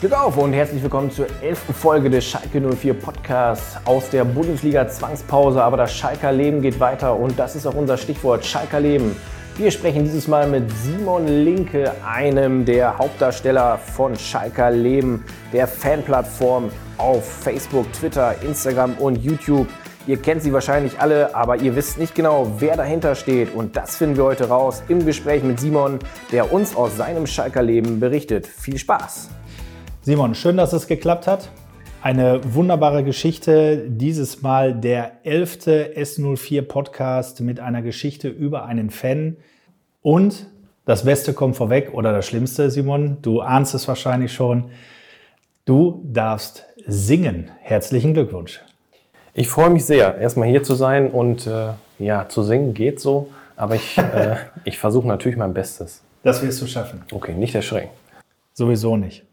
Glück auf und herzlich willkommen zur elften Folge des Schalke 04 Podcasts aus der Bundesliga Zwangspause. Aber das Schalker Leben geht weiter und das ist auch unser Stichwort Schalker Leben. Wir sprechen dieses Mal mit Simon Linke, einem der Hauptdarsteller von Schalker Leben, der Fanplattform auf Facebook, Twitter, Instagram und YouTube. Ihr kennt sie wahrscheinlich alle, aber ihr wisst nicht genau, wer dahinter steht. Und das finden wir heute raus im Gespräch mit Simon, der uns aus seinem Schalker Leben berichtet. Viel Spaß! Simon, schön, dass es geklappt hat. Eine wunderbare Geschichte. Dieses Mal der elfte S04 Podcast mit einer Geschichte über einen Fan. Und das Beste kommt vorweg oder das Schlimmste, Simon. Du ahnst es wahrscheinlich schon. Du darfst singen. Herzlichen Glückwunsch. Ich freue mich sehr, erstmal hier zu sein und äh, ja, zu singen geht so, aber ich, äh, ich versuche natürlich mein Bestes. Das wirst du schaffen. Okay, nicht erschrecken. Sowieso nicht.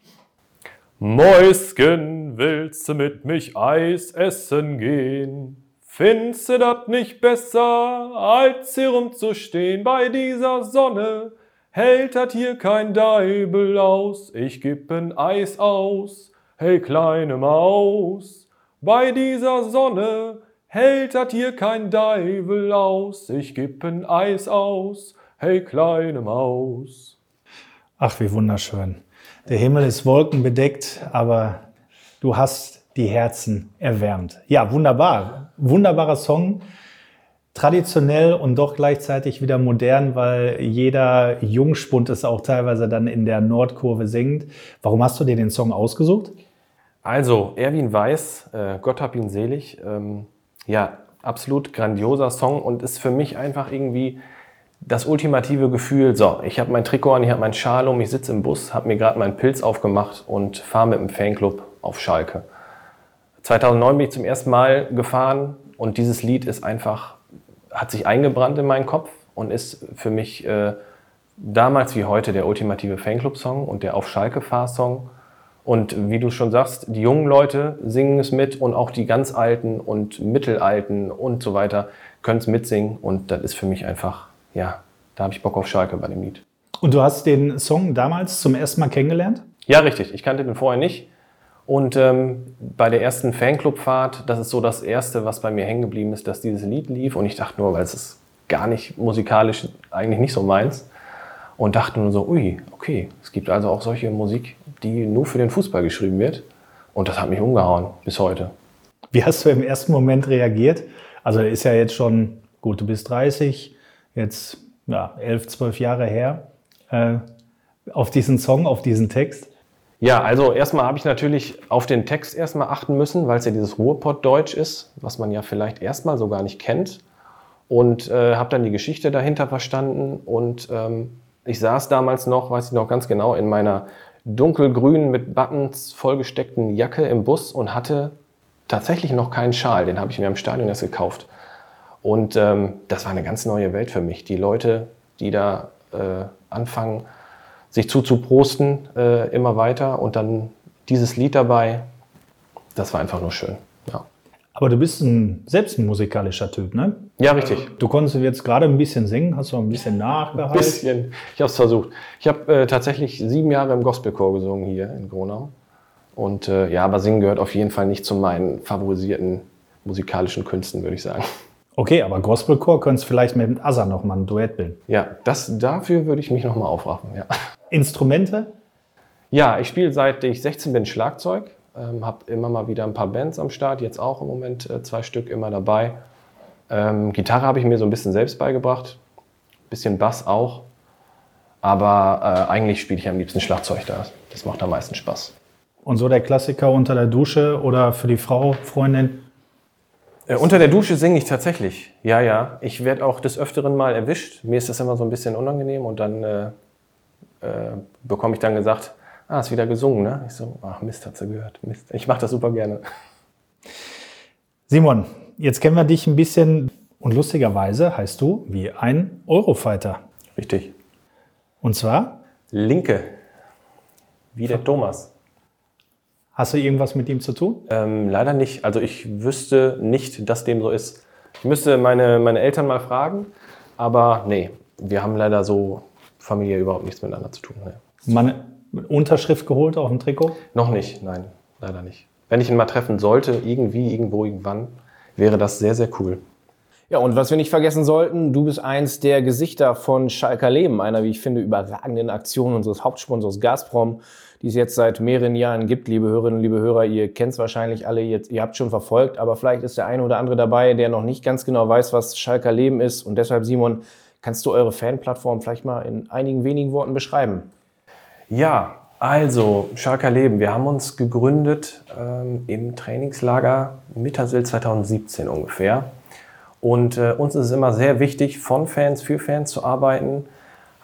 Mäuschen, willst du mit mich Eis essen gehen? Findest du das nicht besser, als hier rumzustehen bei dieser Sonne? Hält das hier kein Deibel aus, ich geb ein Eis aus, hey kleine Maus. Bei dieser Sonne hält das hier kein Deibel aus, ich geb ein Eis aus, hey kleine Maus. Ach, wie wunderschön. Der Himmel ist wolkenbedeckt, aber du hast die Herzen erwärmt. Ja, wunderbar. Wunderbarer Song. Traditionell und doch gleichzeitig wieder modern, weil jeder Jungspund es auch teilweise dann in der Nordkurve singt. Warum hast du dir den Song ausgesucht? Also, Erwin Weiß, äh, Gott hab ihn selig. Ähm, ja, absolut grandioser Song und ist für mich einfach irgendwie das ultimative Gefühl, so, ich habe mein Trikot an, ich habe meinen Schal um, ich sitze im Bus, habe mir gerade meinen Pilz aufgemacht und fahre mit dem Fanclub auf Schalke. 2009 bin ich zum ersten Mal gefahren und dieses Lied ist einfach, hat sich eingebrannt in meinen Kopf und ist für mich äh, damals wie heute der ultimative Fanclub-Song und der Auf Schalke-Fahrsong. Und wie du schon sagst, die jungen Leute singen es mit und auch die ganz Alten und Mittelalten und so weiter können es mitsingen und das ist für mich einfach ja, da habe ich Bock auf Schalke bei dem Lied. Und du hast den Song damals zum ersten Mal kennengelernt? Ja, richtig. Ich kannte den vorher nicht. Und ähm, bei der ersten Fanclubfahrt, das ist so das Erste, was bei mir hängen geblieben ist, dass dieses Lied lief. Und ich dachte nur, weil es ist gar nicht musikalisch eigentlich nicht so meins. Und dachte nur so, ui, okay, es gibt also auch solche Musik, die nur für den Fußball geschrieben wird. Und das hat mich umgehauen bis heute. Wie hast du im ersten Moment reagiert? Also ist ja jetzt schon, gut, du bist 30, jetzt ja, elf, zwölf Jahre her, äh, auf diesen Song, auf diesen Text? Ja, also erstmal habe ich natürlich auf den Text erstmal achten müssen, weil es ja dieses Ruhrpott-Deutsch ist, was man ja vielleicht erstmal so gar nicht kennt. Und äh, habe dann die Geschichte dahinter verstanden. Und ähm, ich saß damals noch, weiß ich noch ganz genau, in meiner dunkelgrünen mit Buttons vollgesteckten Jacke im Bus und hatte tatsächlich noch keinen Schal. Den habe ich mir im Stadion erst gekauft. Und ähm, das war eine ganz neue Welt für mich. Die Leute, die da äh, anfangen, sich zuzuprosten, äh, immer weiter und dann dieses Lied dabei, das war einfach nur schön. Ja. Aber du bist ein, selbst ein musikalischer Typ, ne? Ja, richtig. Du konntest jetzt gerade ein bisschen singen, hast du ein bisschen nachgehalten? Ein bisschen. Ich habe es versucht. Ich habe äh, tatsächlich sieben Jahre im Gospelchor gesungen hier in Gronau. Und äh, ja, aber singen gehört auf jeden Fall nicht zu meinen favorisierten musikalischen Künsten, würde ich sagen. Okay, aber Gospelchor könntest du vielleicht mit Asa noch mal ein Duett bilden. Ja, das, dafür würde ich mich noch mal aufraffen, ja. Instrumente? Ja, ich spiele seit ich 16 bin Schlagzeug, ähm, habe immer mal wieder ein paar Bands am Start, jetzt auch im Moment äh, zwei Stück immer dabei. Ähm, Gitarre habe ich mir so ein bisschen selbst beigebracht, bisschen Bass auch, aber äh, eigentlich spiele ich am liebsten Schlagzeug da. Das macht am meisten Spaß. Und so der Klassiker unter der Dusche oder für die Frau, Freundin? Äh, unter der Dusche singe ich tatsächlich. Ja, ja. Ich werde auch des Öfteren mal erwischt. Mir ist das immer so ein bisschen unangenehm und dann äh, äh, bekomme ich dann gesagt, ah, ist wieder gesungen, ne? Ich so, ach Mist, hat sie gehört. Mist. Ich mache das super gerne. Simon, jetzt kennen wir dich ein bisschen und lustigerweise heißt du wie ein Eurofighter. Richtig. Und zwar? Linke. Wie der Thomas. Hast du irgendwas mit ihm zu tun? Ähm, leider nicht. Also ich wüsste nicht, dass dem so ist. Ich müsste meine, meine Eltern mal fragen, aber nee, wir haben leider so familiär überhaupt nichts miteinander zu tun. Nee. Man, Unterschrift geholt auf dem Trikot? Noch nicht, nein, leider nicht. Wenn ich ihn mal treffen sollte, irgendwie, irgendwo, irgendwann, wäre das sehr, sehr cool. Ja, und was wir nicht vergessen sollten, du bist eins der Gesichter von Schalker Leben, einer, wie ich finde, überragenden Aktion unseres Hauptsponsors Gazprom, die es jetzt seit mehreren Jahren gibt. Liebe Hörerinnen, liebe Hörer, ihr kennt es wahrscheinlich alle, ihr, ihr habt schon verfolgt, aber vielleicht ist der eine oder andere dabei, der noch nicht ganz genau weiß, was Schalker Leben ist. Und deshalb, Simon, kannst du eure Fanplattform vielleicht mal in einigen wenigen Worten beschreiben? Ja, also Schalker Leben. Wir haben uns gegründet ähm, im Trainingslager Mittersill 2017 ungefähr. Und äh, uns ist es immer sehr wichtig, von Fans für Fans zu arbeiten.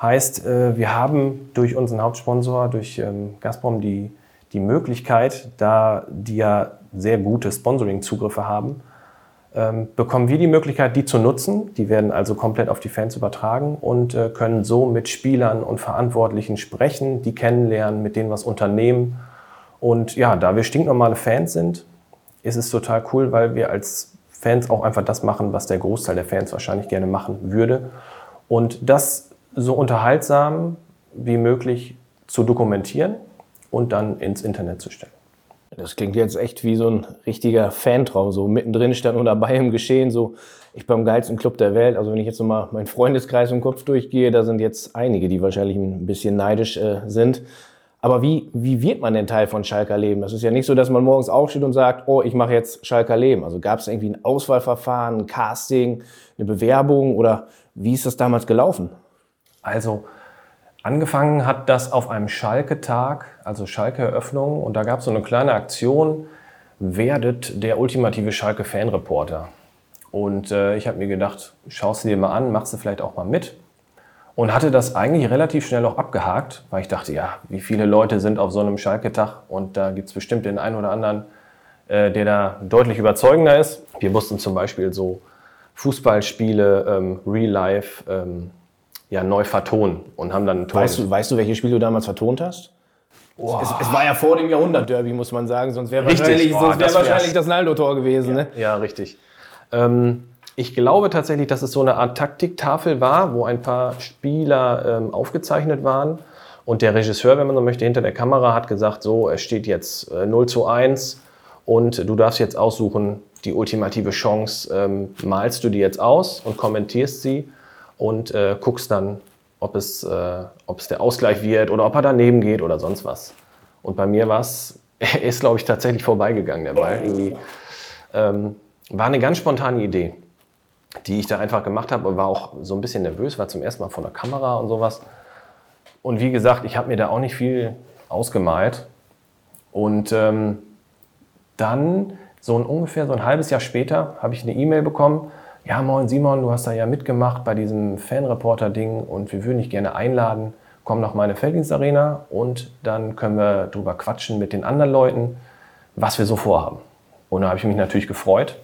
Heißt, äh, wir haben durch unseren Hauptsponsor, durch ähm, Gazprom, die, die Möglichkeit, da die ja sehr gute Sponsoring-Zugriffe haben, ähm, bekommen wir die Möglichkeit, die zu nutzen. Die werden also komplett auf die Fans übertragen und äh, können so mit Spielern und Verantwortlichen sprechen, die kennenlernen, mit denen was unternehmen. Und ja, da wir stinknormale Fans sind, ist es total cool, weil wir als Fans auch einfach das machen, was der Großteil der Fans wahrscheinlich gerne machen würde. Und das so unterhaltsam wie möglich zu dokumentieren und dann ins Internet zu stellen. Das klingt jetzt echt wie so ein richtiger Fantraum, so mittendrin stand und dabei im Geschehen, so ich beim geilsten Club der Welt. Also wenn ich jetzt nochmal meinen Freundeskreis im Kopf durchgehe, da sind jetzt einige, die wahrscheinlich ein bisschen neidisch äh, sind. Aber wie, wie wird man denn Teil von Schalker Leben? Das ist ja nicht so, dass man morgens aufsteht und sagt, oh, ich mache jetzt Schalker Leben. Also gab es irgendwie ein Auswahlverfahren, ein Casting, eine Bewerbung oder wie ist das damals gelaufen? Also angefangen hat das auf einem Schalke-Tag, also Schalke-Eröffnung. Und da gab es so eine kleine Aktion, werdet der ultimative Schalke-Fanreporter. Und äh, ich habe mir gedacht, schaust du dir mal an, machst du vielleicht auch mal mit. Und hatte das eigentlich relativ schnell auch abgehakt, weil ich dachte, ja, wie viele Leute sind auf so einem Schalke-Tag und da gibt es bestimmt den einen oder anderen, äh, der da deutlich überzeugender ist. Wir mussten zum Beispiel so Fußballspiele ähm, real life ähm, ja, neu vertonen und haben dann weißt du, weißt du, welche Spiele du damals vertont hast? Oh. Es, es, war ja vor dem Jahrhundert-Derby, muss man sagen, sonst wäre wahrscheinlich, wär das, wahrscheinlich das Naldo-Tor gewesen. Ja, ne? ja richtig. Ähm, ich glaube tatsächlich, dass es so eine Art Taktiktafel war, wo ein paar Spieler ähm, aufgezeichnet waren. Und der Regisseur, wenn man so möchte, hinter der Kamera hat gesagt, so, es steht jetzt äh, 0 zu 1 und du darfst jetzt aussuchen, die ultimative Chance, ähm, malst du die jetzt aus und kommentierst sie und äh, guckst dann, ob es, äh, ob es der Ausgleich wird oder ob er daneben geht oder sonst was. Und bei mir war es, er ist, glaube ich, tatsächlich vorbeigegangen, der Ball. Irgendwie, ähm, war eine ganz spontane Idee die ich da einfach gemacht habe und war auch so ein bisschen nervös, war zum ersten Mal vor der Kamera und sowas. Und wie gesagt, ich habe mir da auch nicht viel ausgemalt. Und ähm, dann, so ein, ungefähr so ein halbes Jahr später, habe ich eine E-Mail bekommen. Ja, moin Simon, du hast da ja mitgemacht bei diesem Fanreporter-Ding und wir würden dich gerne einladen. Komm nach meine Felddienstarena und dann können wir drüber quatschen mit den anderen Leuten, was wir so vorhaben. Und da habe ich mich natürlich gefreut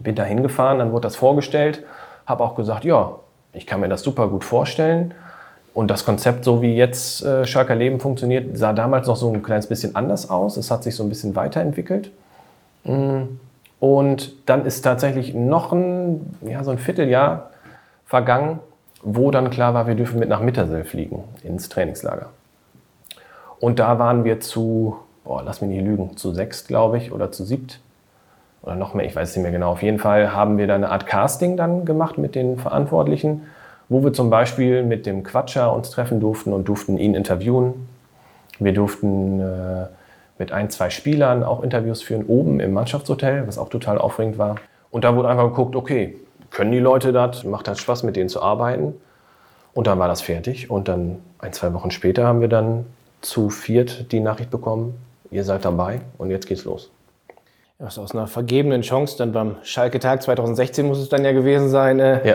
bin da hingefahren, dann wurde das vorgestellt, habe auch gesagt, ja, ich kann mir das super gut vorstellen. Und das Konzept, so wie jetzt äh, Schalker Leben funktioniert, sah damals noch so ein kleines bisschen anders aus. Es hat sich so ein bisschen weiterentwickelt. Mm. Und dann ist tatsächlich noch ein, ja, so ein Vierteljahr vergangen, wo dann klar war, wir dürfen mit nach Mittersill fliegen, ins Trainingslager. Und da waren wir zu, boah, lass mich nicht lügen, zu sechs, glaube ich, oder zu siebt oder noch mehr, ich weiß es nicht mehr genau. Auf jeden Fall haben wir da eine Art Casting dann gemacht mit den Verantwortlichen, wo wir zum Beispiel mit dem Quatscher uns treffen durften und durften ihn interviewen. Wir durften äh, mit ein, zwei Spielern auch Interviews führen, oben im Mannschaftshotel, was auch total aufregend war. Und da wurde einfach geguckt, okay, können die Leute das, macht das Spaß, mit denen zu arbeiten. Und dann war das fertig. Und dann ein, zwei Wochen später haben wir dann zu viert die Nachricht bekommen, ihr seid dabei und jetzt geht's los was aus einer vergebenen Chance dann beim Schalke-Tag 2016 muss es dann ja gewesen sein, äh, ja.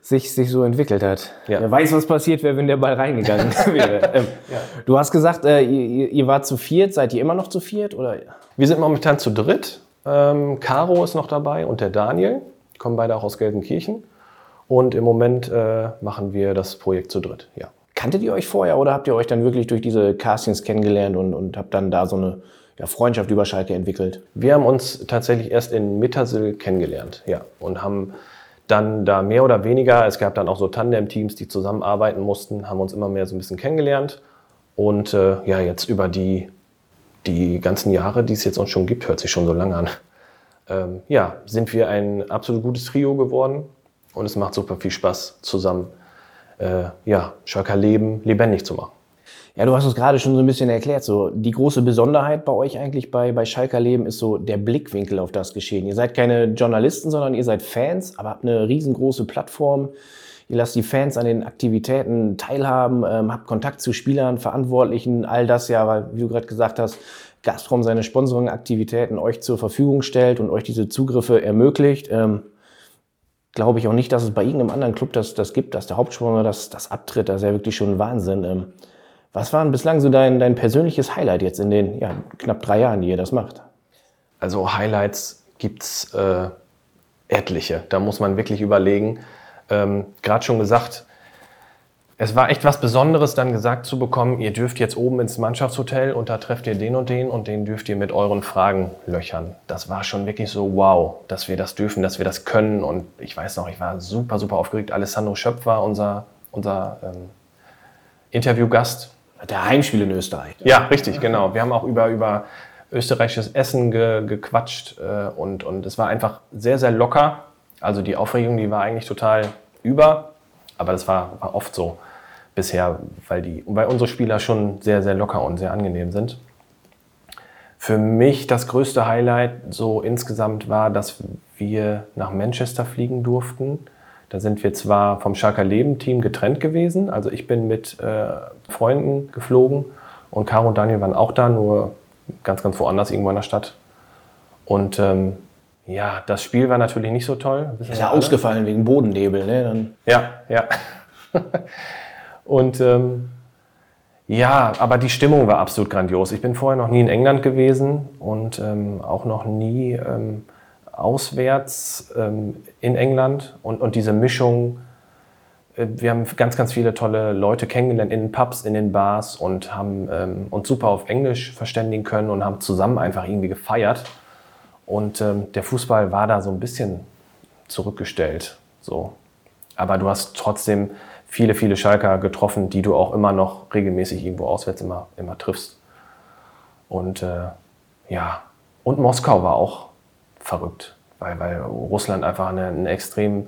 sich, sich so entwickelt hat. Ja. Wer weiß, was passiert wäre, wenn der Ball reingegangen wäre. Ähm, ja. Du hast gesagt, äh, ihr, ihr wart zu viert. Seid ihr immer noch zu viert? Oder? Wir sind momentan zu dritt. Ähm, Caro ist noch dabei und der Daniel. Die kommen beide auch aus Gelsenkirchen. Und im Moment äh, machen wir das Projekt zu dritt, ja. Kanntet ihr euch vorher oder habt ihr euch dann wirklich durch diese Castings kennengelernt und, und habt dann da so eine ja, Freundschaft über Schalke entwickelt? Wir haben uns tatsächlich erst in Mittersill kennengelernt, ja, und haben dann da mehr oder weniger, es gab dann auch so Tandem-Teams, die zusammenarbeiten mussten, haben uns immer mehr so ein bisschen kennengelernt. Und äh, ja, jetzt über die, die ganzen Jahre, die es jetzt uns schon gibt, hört sich schon so lange an, ähm, ja, sind wir ein absolut gutes Trio geworden und es macht super viel Spaß, zusammen äh, ja, Schalker Leben lebendig zu machen. Ja, du hast es gerade schon so ein bisschen erklärt. So die große Besonderheit bei euch eigentlich bei, bei Schalker Leben ist so der Blickwinkel auf das Geschehen. Ihr seid keine Journalisten, sondern ihr seid Fans, aber habt eine riesengroße Plattform. Ihr lasst die Fans an den Aktivitäten teilhaben, ähm, habt Kontakt zu Spielern, Verantwortlichen, all das ja, weil, wie du gerade gesagt hast, Gazprom seine Sponsoring-Aktivitäten euch zur Verfügung stellt und euch diese Zugriffe ermöglicht. Ähm, Glaube ich auch nicht, dass es bei irgendeinem anderen Club das, das gibt, dass der Hauptsponsor das, das abtritt. Das ist ja wirklich schon Wahnsinn. Ähm, was war denn bislang so dein, dein persönliches Highlight jetzt in den ja, knapp drei Jahren, die ihr das macht? Also Highlights gibt's äh, etliche. Da muss man wirklich überlegen. Ähm, Gerade schon gesagt, es war echt was Besonderes, dann gesagt zu bekommen, ihr dürft jetzt oben ins Mannschaftshotel und da trefft ihr den und den und den dürft ihr mit euren Fragen löchern. Das war schon wirklich so wow, dass wir das dürfen, dass wir das können. Und ich weiß noch, ich war super, super aufgeregt. Alessandro Schöpf war unser, unser ähm, Interviewgast. Der Heimspiel in Österreich. Ja, richtig, genau. Wir haben auch über, über österreichisches Essen ge, gequatscht äh, und, und es war einfach sehr, sehr locker. Also die Aufregung, die war eigentlich total über, aber das war, war oft so bisher, weil, die, weil unsere Spieler schon sehr, sehr locker und sehr angenehm sind. Für mich das größte Highlight so insgesamt war, dass wir nach Manchester fliegen durften. Da sind wir zwar vom Schalker Leben-Team getrennt gewesen, also ich bin mit äh, Freunden geflogen und Caro und Daniel waren auch da, nur ganz, ganz woanders irgendwo in der Stadt. Und ähm, ja, das Spiel war natürlich nicht so toll. Ist ja ausgefallen wegen Bodennebel, ne? Dann ja, ja. Und ähm, ja, aber die Stimmung war absolut grandios. Ich bin vorher noch nie in England gewesen und ähm, auch noch nie ähm, auswärts ähm, in England. Und, und diese Mischung, äh, wir haben ganz, ganz viele tolle Leute kennengelernt in den Pubs, in den Bars und haben ähm, uns super auf Englisch verständigen können und haben zusammen einfach irgendwie gefeiert. Und ähm, der Fußball war da so ein bisschen zurückgestellt. So. Aber du hast trotzdem viele, viele Schalker getroffen, die du auch immer noch regelmäßig irgendwo auswärts immer, immer triffst. Und äh, ja, und Moskau war auch verrückt, weil, weil Russland einfach eine, ein extrem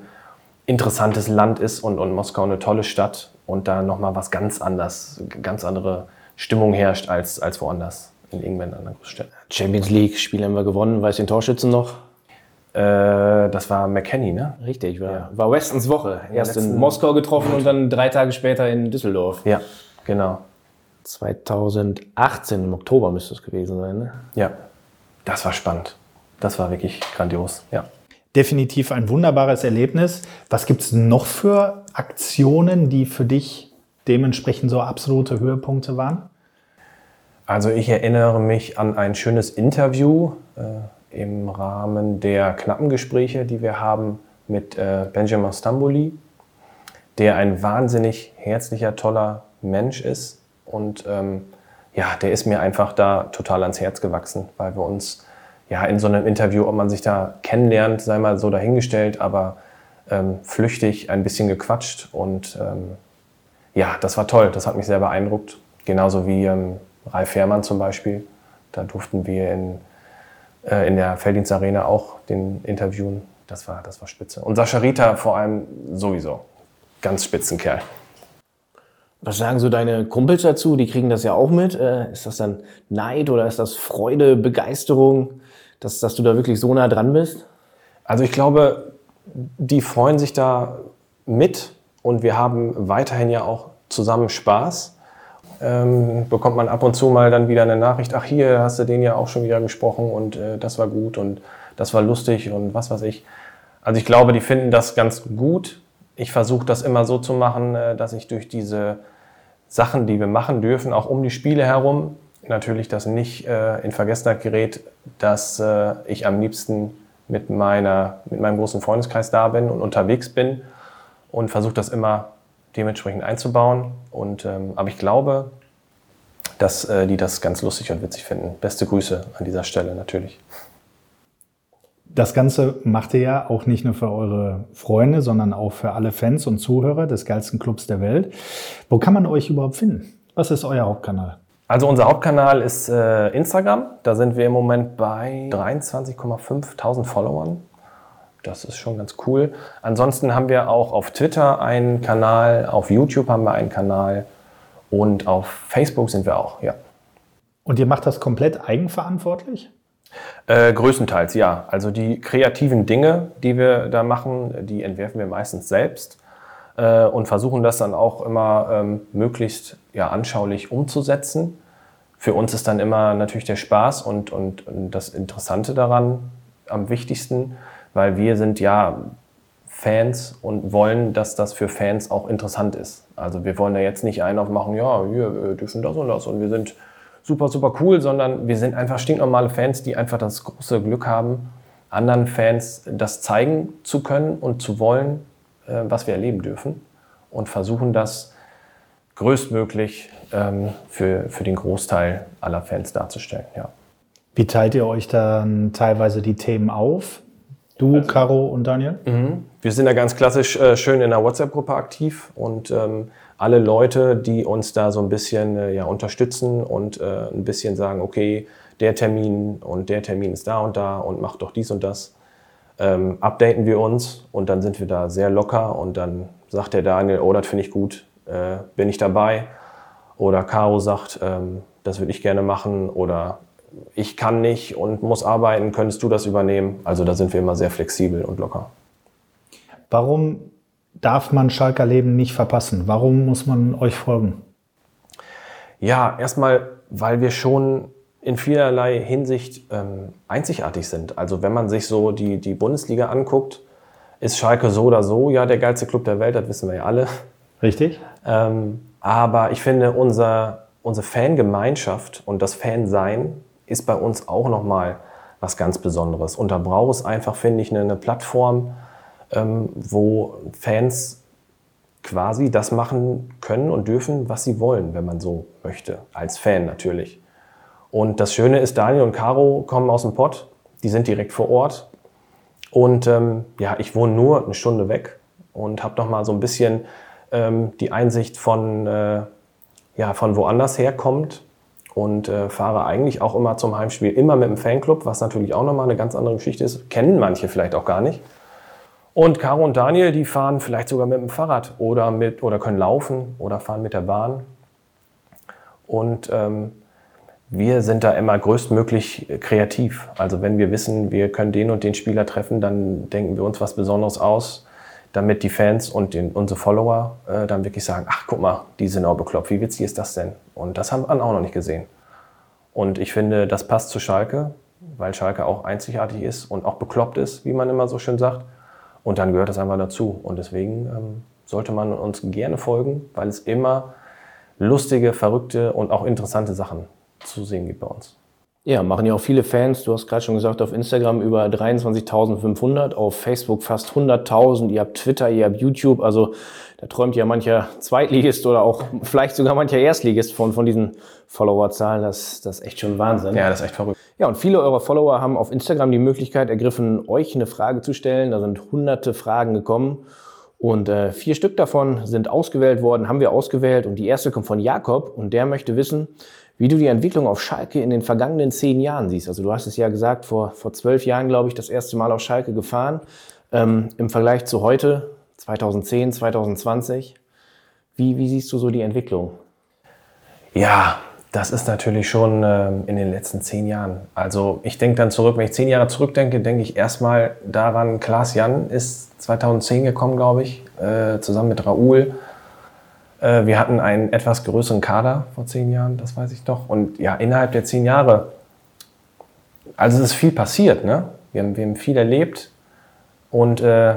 interessantes Land ist und, und Moskau eine tolle Stadt und da nochmal was ganz anders, ganz andere Stimmung herrscht als, als woanders in irgendeiner anderen Großstadt. Champions League Spiel haben wir gewonnen, weiß den Torschützen noch? Äh, das war McKenny, ne? Richtig, war, ja. war Westons Woche. Erst in Moskau getroffen und dann drei Tage später in Düsseldorf. Ja, genau. 2018 im Oktober müsste es gewesen sein, ne? Ja, das war spannend. Das war wirklich grandios, ja. Definitiv ein wunderbares Erlebnis. Was gibt es noch für Aktionen, die für dich dementsprechend so absolute Höhepunkte waren? Also ich erinnere mich an ein schönes Interview. Äh, im Rahmen der knappen Gespräche, die wir haben mit äh, Benjamin Stamboli, der ein wahnsinnig herzlicher, toller Mensch ist. Und ähm, ja, der ist mir einfach da total ans Herz gewachsen, weil wir uns ja in so einem Interview, ob man sich da kennenlernt, sei mal so dahingestellt, aber ähm, flüchtig ein bisschen gequatscht. Und ähm, ja, das war toll, das hat mich sehr beeindruckt. Genauso wie ähm, Ralf Fährmann zum Beispiel. Da durften wir in äh, in der Felddienst Arena auch den interviewen. Das war, das war spitze. Und Sascha Rita vor allem sowieso. Ganz Spitzenkerl. Was sagen so deine Kumpels dazu? Die kriegen das ja auch mit. Äh, ist das dann Neid oder ist das Freude, Begeisterung, dass, dass du da wirklich so nah dran bist? Also ich glaube, die freuen sich da mit und wir haben weiterhin ja auch zusammen Spaß ähm, bekommt man ab und zu mal dann wieder eine Nachricht, ach hier hast du den ja auch schon wieder gesprochen und äh, das war gut und das war lustig und was weiß ich. Also ich glaube, die finden das ganz gut. Ich versuche das immer so zu machen, äh, dass ich durch diese Sachen, die wir machen dürfen, auch um die Spiele herum, natürlich das nicht äh, in Vergessenheit gerät, dass äh, ich am liebsten mit, meiner, mit meinem großen Freundeskreis da bin und unterwegs bin und versuche das immer dementsprechend einzubauen. Und, ähm, aber ich glaube, dass äh, die das ganz lustig und witzig finden. Beste Grüße an dieser Stelle natürlich. Das Ganze macht ihr ja auch nicht nur für eure Freunde, sondern auch für alle Fans und Zuhörer des geilsten Clubs der Welt. Wo kann man euch überhaupt finden? Was ist euer Hauptkanal? Also unser Hauptkanal ist äh, Instagram. Da sind wir im Moment bei 23,5 Followern. Das ist schon ganz cool. Ansonsten haben wir auch auf Twitter einen Kanal, auf YouTube haben wir einen Kanal und auf Facebook sind wir auch, ja. Und ihr macht das komplett eigenverantwortlich? Äh, größtenteils, ja. Also die kreativen Dinge, die wir da machen, die entwerfen wir meistens selbst äh, und versuchen das dann auch immer ähm, möglichst ja, anschaulich umzusetzen. Für uns ist dann immer natürlich der Spaß und, und, und das Interessante daran am wichtigsten, weil wir sind ja Fans und wollen, dass das für Fans auch interessant ist. Also wir wollen da jetzt nicht einen aufmachen, ja, wir dürfen das und das und wir sind super, super cool, sondern wir sind einfach stinknormale Fans, die einfach das große Glück haben, anderen Fans das zeigen zu können und zu wollen, äh, was wir erleben dürfen und versuchen das größtmöglich für, für den Großteil aller Fans darzustellen. Ja. Wie teilt ihr euch dann teilweise die Themen auf? Du, also, Caro und Daniel? Mhm. Wir sind da ganz klassisch äh, schön in der WhatsApp-Gruppe aktiv und ähm, alle Leute, die uns da so ein bisschen äh, ja, unterstützen und äh, ein bisschen sagen, okay, der Termin und der Termin ist da und da und macht doch dies und das, ähm, updaten wir uns und dann sind wir da sehr locker und dann sagt der Daniel, oh, das finde ich gut, äh, bin ich dabei. Oder Caro sagt, ähm, das würde ich gerne machen oder ich kann nicht und muss arbeiten, könntest du das übernehmen? Also da sind wir immer sehr flexibel und locker. Warum darf man Schalker Leben nicht verpassen? Warum muss man euch folgen? Ja, erstmal, weil wir schon in vielerlei Hinsicht ähm, einzigartig sind. Also wenn man sich so die, die Bundesliga anguckt, ist Schalke so oder so ja der geilste Club der Welt, das wissen wir ja alle. Richtig. Ähm, aber ich finde, unser, unsere Fangemeinschaft und das Fansein ist bei uns auch nochmal was ganz Besonderes. Und da braucht es einfach, finde ich, eine, eine Plattform, ähm, wo Fans quasi das machen können und dürfen, was sie wollen, wenn man so möchte, als Fan natürlich. Und das Schöne ist, Daniel und Caro kommen aus dem Pott, die sind direkt vor Ort. Und ähm, ja, ich wohne nur eine Stunde weg und habe noch mal so ein bisschen ähm, die Einsicht von, äh, ja, von woanders herkommt und äh, fahre eigentlich auch immer zum Heimspiel, immer mit dem Fanclub, was natürlich auch nochmal eine ganz andere Geschichte ist. Kennen manche vielleicht auch gar nicht. Und Caro und Daniel, die fahren vielleicht sogar mit dem Fahrrad oder, mit, oder können laufen oder fahren mit der Bahn. Und ähm, wir sind da immer größtmöglich kreativ. Also wenn wir wissen, wir können den und den Spieler treffen, dann denken wir uns was Besonderes aus, damit die Fans und den, unsere Follower äh, dann wirklich sagen, ach guck mal, die sind auch bekloppt, wie witzig ist das denn? Und das haben wir auch noch nicht gesehen. Und ich finde, das passt zu Schalke, weil Schalke auch einzigartig ist und auch bekloppt ist, wie man immer so schön sagt. Und dann gehört das einfach dazu. Und deswegen ähm, sollte man uns gerne folgen, weil es immer lustige, verrückte und auch interessante Sachen zu sehen gibt bei uns. Ja, machen ja auch viele Fans. Du hast gerade schon gesagt, auf Instagram über 23.500, auf Facebook fast 100.000. Ihr habt Twitter, ihr habt YouTube. Also da träumt ja mancher Zweitligist oder auch vielleicht sogar mancher Erstligist von, von diesen Followerzahlen. Das, das ist echt schon Wahnsinn. Ja, das ist echt verrückt. Ja, und viele eurer Follower haben auf Instagram die Möglichkeit ergriffen, euch eine Frage zu stellen. Da sind hunderte Fragen gekommen. Und äh, vier Stück davon sind ausgewählt worden, haben wir ausgewählt. Und die erste kommt von Jakob und der möchte wissen, wie du die Entwicklung auf Schalke in den vergangenen zehn Jahren siehst. Also du hast es ja gesagt, vor, vor zwölf Jahren, glaube ich, das erste Mal auf Schalke gefahren. Ähm, Im Vergleich zu heute, 2010, 2020. Wie, wie siehst du so die Entwicklung? Ja, das ist natürlich schon ähm, in den letzten zehn Jahren. Also ich denke dann zurück, wenn ich zehn Jahre zurückdenke, denke ich erstmal daran, Klaas Jan ist 2010 gekommen, glaube ich, äh, zusammen mit Raoul. Äh, wir hatten einen etwas größeren Kader vor zehn Jahren, das weiß ich doch. Und ja, innerhalb der zehn Jahre, also es ist viel passiert. Ne? Wir, haben, wir haben viel erlebt und äh,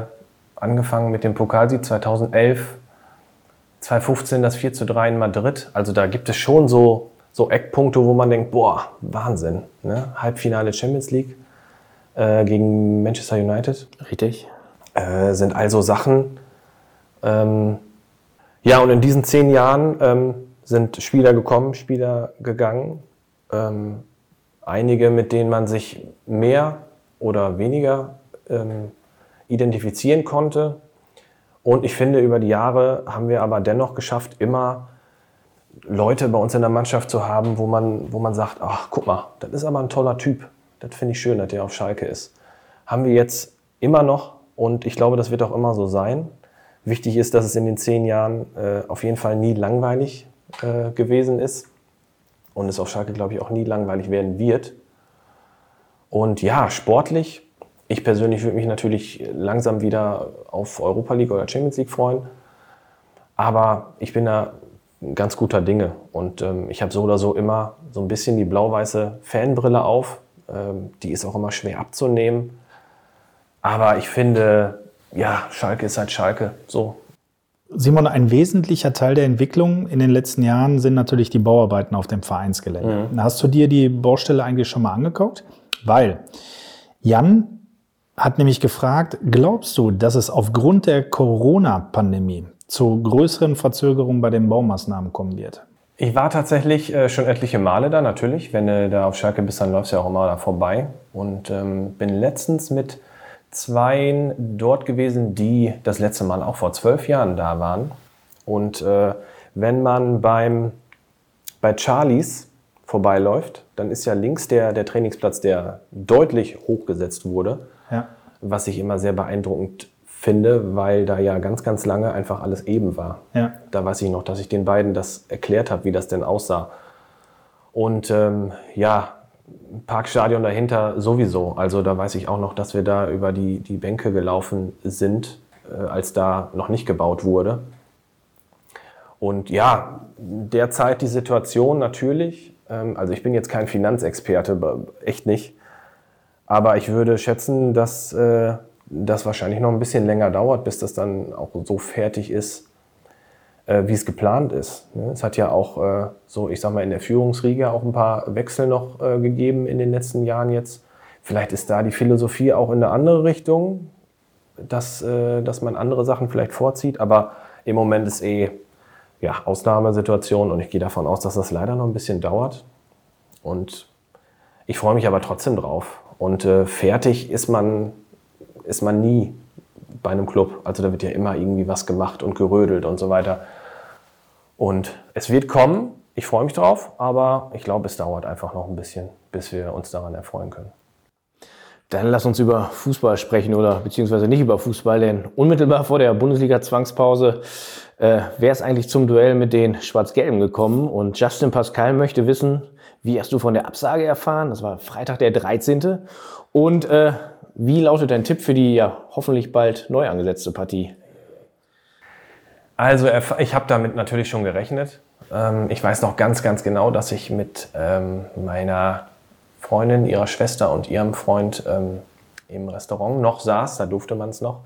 angefangen mit dem Pokalsieg 2011, 2015 das 4 zu 3 in Madrid. Also da gibt es schon so, so Eckpunkte, wo man denkt, boah, Wahnsinn. Ne? Halbfinale Champions League äh, gegen Manchester United. Richtig. Äh, sind also Sachen, ähm, ja, und in diesen zehn Jahren ähm, sind Spieler gekommen, Spieler gegangen. Ähm, einige, mit denen man sich mehr oder weniger ähm, identifizieren konnte. Und ich finde, über die Jahre haben wir aber dennoch geschafft, immer Leute bei uns in der Mannschaft zu haben, wo man, wo man sagt, ach, guck mal, das ist aber ein toller Typ. Das finde ich schön, dass der auf Schalke ist. Haben wir jetzt immer noch und ich glaube, das wird auch immer so sein. Wichtig ist, dass es in den zehn Jahren äh, auf jeden Fall nie langweilig äh, gewesen ist und es auf Schalke, glaube ich, auch nie langweilig werden wird. Und ja, sportlich, ich persönlich würde mich natürlich langsam wieder auf Europa League oder Champions League freuen. Aber ich bin da ganz guter Dinge. Und ähm, ich habe so oder so immer so ein bisschen die blau-weiße Fanbrille auf. Ähm, die ist auch immer schwer abzunehmen. Aber ich finde, ja, Schalke ist halt Schalke. So. Simon, ein wesentlicher Teil der Entwicklung in den letzten Jahren sind natürlich die Bauarbeiten auf dem Vereinsgelände. Mhm. Hast du dir die Baustelle eigentlich schon mal angeguckt? Weil Jan hat nämlich gefragt, glaubst du, dass es aufgrund der Corona-Pandemie zu größeren Verzögerungen bei den Baumaßnahmen kommen wird? Ich war tatsächlich äh, schon etliche Male da, natürlich. Wenn du da auf Schalke bist, dann läufst du ja auch immer da vorbei. Und ähm, bin letztens mit zwei dort gewesen, die das letzte Mal auch vor zwölf Jahren da waren. Und äh, wenn man beim, bei Charlies vorbeiläuft, dann ist ja links der, der Trainingsplatz, der deutlich hochgesetzt wurde, ja. was ich immer sehr beeindruckend finde, weil da ja ganz, ganz lange einfach alles eben war. Ja. Da weiß ich noch, dass ich den beiden das erklärt habe, wie das denn aussah. Und ähm, ja, Parkstadion dahinter sowieso. Also da weiß ich auch noch, dass wir da über die, die Bänke gelaufen sind, äh, als da noch nicht gebaut wurde. Und ja, derzeit die Situation natürlich. Ähm, also ich bin jetzt kein Finanzexperte, echt nicht. Aber ich würde schätzen, dass äh, das wahrscheinlich noch ein bisschen länger dauert, bis das dann auch so fertig ist, wie es geplant ist. Ne? Es hat ja auch äh, so, ich sag mal, in der Führungsriege auch ein paar Wechsel noch äh, gegeben in den letzten Jahren jetzt. Vielleicht ist da die Philosophie auch in eine andere Richtung, dass, äh, dass man andere Sachen vielleicht vorzieht, aber im Moment ist eh ja, Ausnahmesituation und ich gehe davon aus, dass das leider noch ein bisschen dauert. Und ich freue mich aber trotzdem drauf. Und äh, fertig ist man ist man nie bei einem Club. Also da wird ja immer irgendwie was gemacht und gerödelt und so weiter. Und es wird kommen, ich freue mich drauf, aber ich glaube, es dauert einfach noch ein bisschen, bis wir uns daran erfreuen können. Dann lass uns über Fußball sprechen oder beziehungsweise nicht über Fußball, denn unmittelbar vor der Bundesliga-Zwangspause äh, wäre es eigentlich zum Duell mit den Schwarz-Gelben gekommen. Und Justin Pascal möchte wissen, wie hast du von der Absage erfahren? Das war Freitag der 13. Und äh, wie lautet dein Tipp für die ja hoffentlich bald neu angesetzte Partie? Also ich habe damit natürlich schon gerechnet. Ähm, ich weiß noch ganz, ganz genau, dass ich mit ähm, meiner Freundin, ihrer Schwester und ihrem Freund ähm, im Restaurant noch saß. Da durfte man es noch.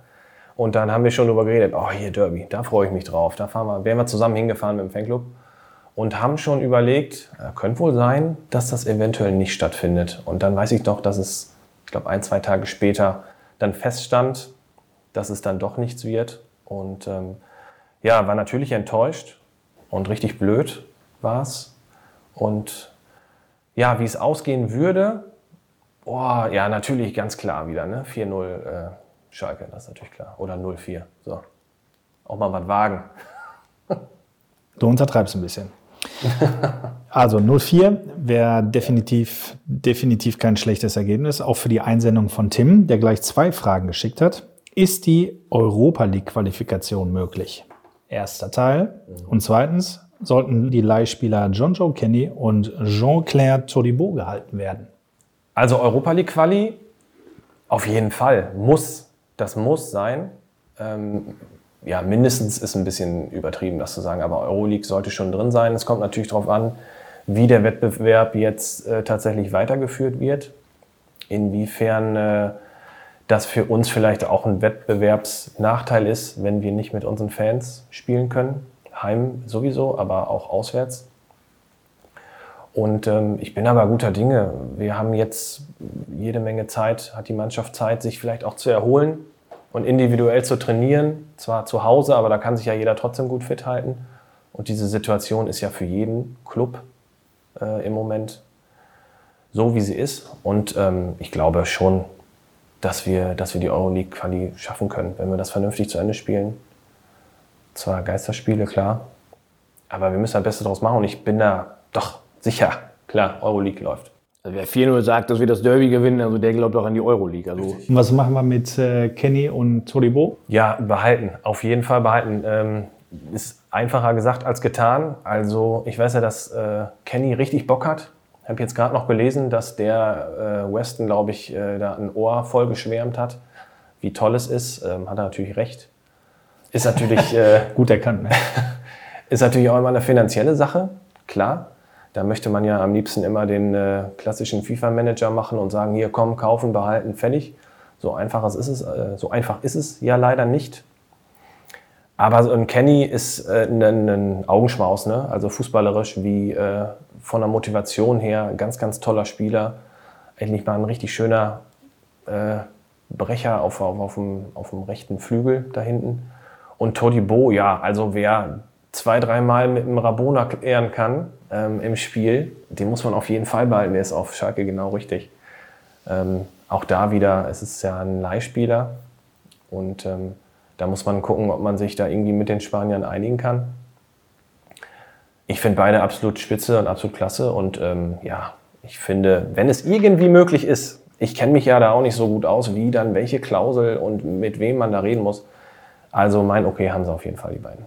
Und dann haben wir schon darüber geredet. Oh, hier Derby, da freue ich mich drauf. Da fahren wir, wären wir zusammen hingefahren mit dem Fanclub und haben schon überlegt, könnte wohl sein, dass das eventuell nicht stattfindet. Und dann weiß ich doch, dass es ich glaube, ein, zwei Tage später dann feststand, dass es dann doch nichts wird. Und ähm, ja, war natürlich enttäuscht und richtig blöd war es. Und ja, wie es ausgehen würde, oh, ja, natürlich ganz klar wieder, ne? 4-0 äh, Schalke, das ist natürlich klar. Oder 0-4. So. Auch mal was wagen. du untertreibst ein bisschen. Also 04 wäre definitiv, definitiv kein schlechtes Ergebnis, auch für die Einsendung von Tim, der gleich zwei Fragen geschickt hat. Ist die Europa League-Qualifikation möglich? Erster Teil. Und zweitens, sollten die Leihspieler John Joe Kenny und Jean-Claire Todibo gehalten werden? Also Europa League Quali auf jeden Fall. Muss. Das muss sein. Ähm, ja, mindestens ist ein bisschen übertrieben, das zu sagen, aber Euroleague sollte schon drin sein. Es kommt natürlich darauf an, wie der Wettbewerb jetzt äh, tatsächlich weitergeführt wird, inwiefern äh, das für uns vielleicht auch ein Wettbewerbsnachteil ist, wenn wir nicht mit unseren Fans spielen können. Heim sowieso, aber auch auswärts. Und ähm, ich bin aber guter Dinge. Wir haben jetzt jede Menge Zeit, hat die Mannschaft Zeit, sich vielleicht auch zu erholen und individuell zu trainieren, zwar zu Hause, aber da kann sich ja jeder trotzdem gut fit halten. Und diese Situation ist ja für jeden Club äh, im Moment so, wie sie ist. Und ähm, ich glaube schon, dass wir, dass wir die Euroleague-Quali schaffen können, wenn wir das vernünftig zu Ende spielen. Zwar Geisterspiele, klar, aber wir müssen das Beste daraus machen und ich bin da doch sicher, klar, Euroleague läuft. Also wer 4-0 sagt, dass wir das Derby gewinnen, also der glaubt auch an die Euroleague. Also Und was machen wir mit äh, Kenny und Todibo? Ja, behalten, auf jeden Fall behalten. Ähm, ist einfacher gesagt als getan. Also ich weiß ja, dass äh, Kenny richtig Bock hat. Ich habe jetzt gerade noch gelesen, dass der äh, Weston, glaube ich, äh, da ein Ohr voll geschwärmt hat, wie toll es ist. Ähm, hat er natürlich recht. Ist natürlich, äh, Gut erkannt, ne? ist natürlich auch immer eine finanzielle Sache, klar. Da möchte man ja am liebsten immer den äh, klassischen FIFA-Manager machen und sagen, hier komm, kaufen, behalten, fertig. So einfach ist es, äh, so einfach ist es ja leider nicht. Aber so ein Kenny ist äh, ein, ein Augenschmaus, ne? also fußballerisch wie äh, von der Motivation her, ganz, ganz toller Spieler. Endlich mal ein richtig schöner äh, Brecher auf, auf, auf, dem, auf dem rechten Flügel da hinten. Und Todibo, ja, also wer zwei, dreimal mit dem Rabona klären kann ähm, im Spiel, den muss man auf jeden Fall behalten. Der ist auf Schalke genau richtig. Ähm, auch da wieder, es ist ja ein Leihspieler und ähm, da muss man gucken, ob man sich da irgendwie mit den Spaniern einigen kann. Ich finde beide absolut spitze und absolut klasse und ähm, ja, ich finde, wenn es irgendwie möglich ist, ich kenne mich ja da auch nicht so gut aus, wie dann welche Klausel und mit wem man da reden muss. Also mein Okay haben sie auf jeden Fall, die beiden.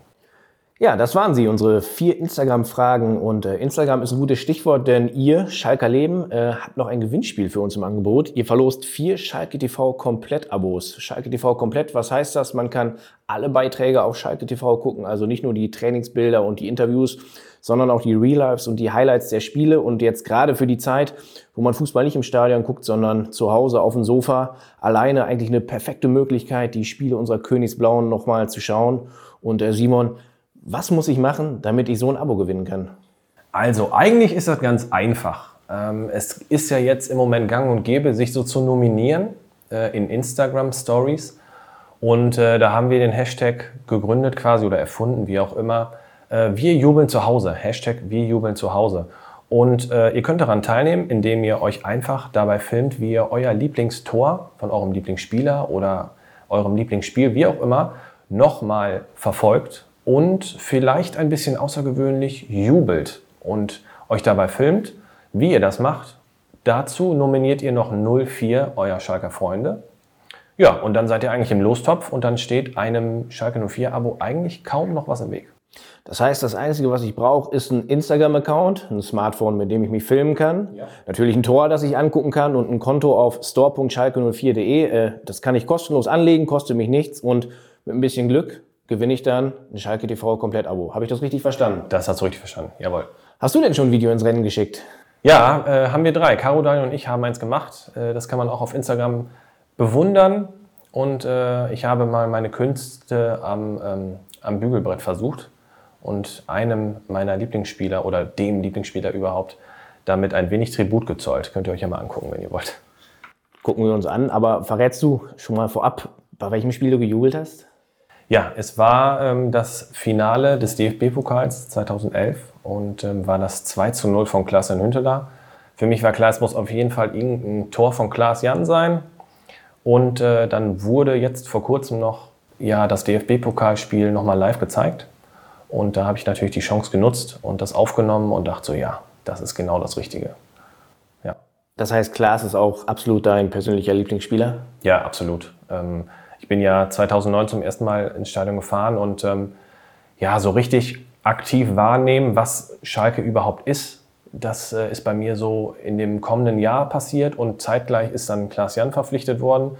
Ja, das waren sie, unsere vier Instagram-Fragen. Und äh, Instagram ist ein gutes Stichwort, denn ihr, Schalker Leben, äh, habt noch ein Gewinnspiel für uns im Angebot. Ihr verlost vier Schalke TV Komplett-Abos. Schalke TV Komplett, was heißt das? Man kann alle Beiträge auf Schalke TV gucken, also nicht nur die Trainingsbilder und die Interviews, sondern auch die Real-Lives und die Highlights der Spiele. Und jetzt gerade für die Zeit, wo man Fußball nicht im Stadion guckt, sondern zu Hause auf dem Sofa, alleine eigentlich eine perfekte Möglichkeit, die Spiele unserer Königsblauen nochmal zu schauen. Und äh, Simon, was muss ich machen, damit ich so ein Abo gewinnen kann? Also eigentlich ist das ganz einfach. Ähm, es ist ja jetzt im Moment gang und gäbe, sich so zu nominieren äh, in Instagram Stories. Und äh, da haben wir den Hashtag gegründet quasi oder erfunden, wie auch immer. Äh, wir jubeln zu Hause. Hashtag wir jubeln zu Hause. Und äh, ihr könnt daran teilnehmen, indem ihr euch einfach dabei filmt, wie ihr euer Lieblingstor von eurem Lieblingsspieler oder eurem Lieblingsspiel, wie auch immer, nochmal verfolgt und vielleicht ein bisschen außergewöhnlich jubelt und euch dabei filmt, wie ihr das macht. Dazu nominiert ihr noch 04 euer Schalker Freunde. Ja, und dann seid ihr eigentlich im Lostopf und dann steht einem Schalke 04-Abo eigentlich kaum noch was im Weg. Das heißt, das Einzige, was ich brauche, ist ein Instagram-Account, ein Smartphone, mit dem ich mich filmen kann. Ja. Natürlich ein Tor, das ich angucken kann und ein Konto auf store.schalke04.de. Äh, Das kann ich kostenlos anlegen, kostet mich nichts und mit ein bisschen Glück gewinne ich dann ein Schalke TV Komplett-Abo. Habe ich das richtig verstanden? Das hast du richtig verstanden, jawohl. Hast du denn schon ein Video ins Rennen geschickt? Ja, äh, haben wir drei. Caro, Daniel und ich haben eins gemacht. Äh, das kann man auch auf Instagram bewundern. Und äh, ich habe mal meine Künste am, ähm, am Bügelbrett versucht und einem meiner Lieblingsspieler oder dem Lieblingsspieler überhaupt damit ein wenig Tribut gezollt. Könnt ihr euch ja mal angucken, wenn ihr wollt. Gucken wir uns an. Aber verrätst du schon mal vorab, bei welchem Spiel du gejubelt hast? Ja, es war ähm, das Finale des DFB-Pokals 2011 und ähm, war das 2 zu 0 von Klaas in Hünteler. Für mich war klar, es muss auf jeden Fall irgendein Tor von Klaas Jan sein. Und äh, dann wurde jetzt vor kurzem noch ja, das DFB-Pokalspiel nochmal live gezeigt. Und da habe ich natürlich die Chance genutzt und das aufgenommen und dachte so, ja, das ist genau das Richtige. Ja, Das heißt, Klaas ist auch absolut dein persönlicher Lieblingsspieler? ja absolut. Ähm, ich bin ja 2009 zum ersten Mal ins Stadion gefahren und ähm, ja, so richtig aktiv wahrnehmen, was Schalke überhaupt ist, das äh, ist bei mir so in dem kommenden Jahr passiert und zeitgleich ist dann Klaas Jan verpflichtet worden.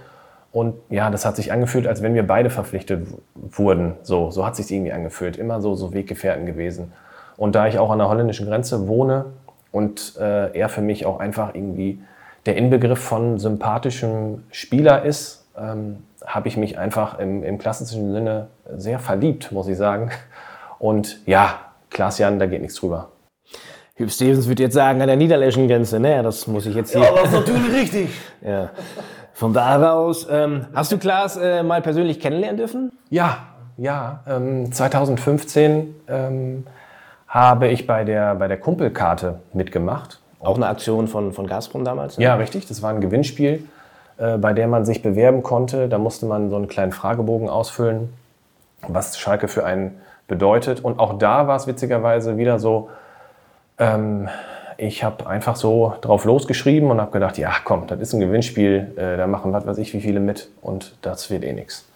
Und ja, das hat sich angefühlt, als wenn wir beide verpflichtet wurden. So, so hat sich irgendwie angefühlt. Immer so, so Weggefährten gewesen. Und da ich auch an der holländischen Grenze wohne und äh, er für mich auch einfach irgendwie der Inbegriff von sympathischem Spieler ist, ähm, habe ich mich einfach im, im klassischen Sinne sehr verliebt, muss ich sagen. Und ja, Klaas Jan, da geht nichts drüber. Hüb Stevens würde jetzt sagen, an der niederländischen Grenze. Ne, das muss ich jetzt hier. das ist natürlich richtig. Ja. Von da aus, ähm, hast du Klaas äh, mal persönlich kennenlernen dürfen? Ja, ja. Ähm, 2015 ähm, habe ich bei der, bei der Kumpelkarte mitgemacht. Auch eine Aktion von, von Gazprom damals? ne? Ja, richtig. Das war ein Gewinnspiel, äh, bei dem man sich bewerben konnte. Da musste man so einen kleinen Fragebogen ausfüllen, was Schalke für ein bedeutet. Und auch da war es witzigerweise wieder so, ähm, ich habe einfach so drauf losgeschrieben und habe gedacht, ja komm, das ist ein Gewinnspiel, äh, da machen was weiß ich wie viele mit und das wird eh nichts.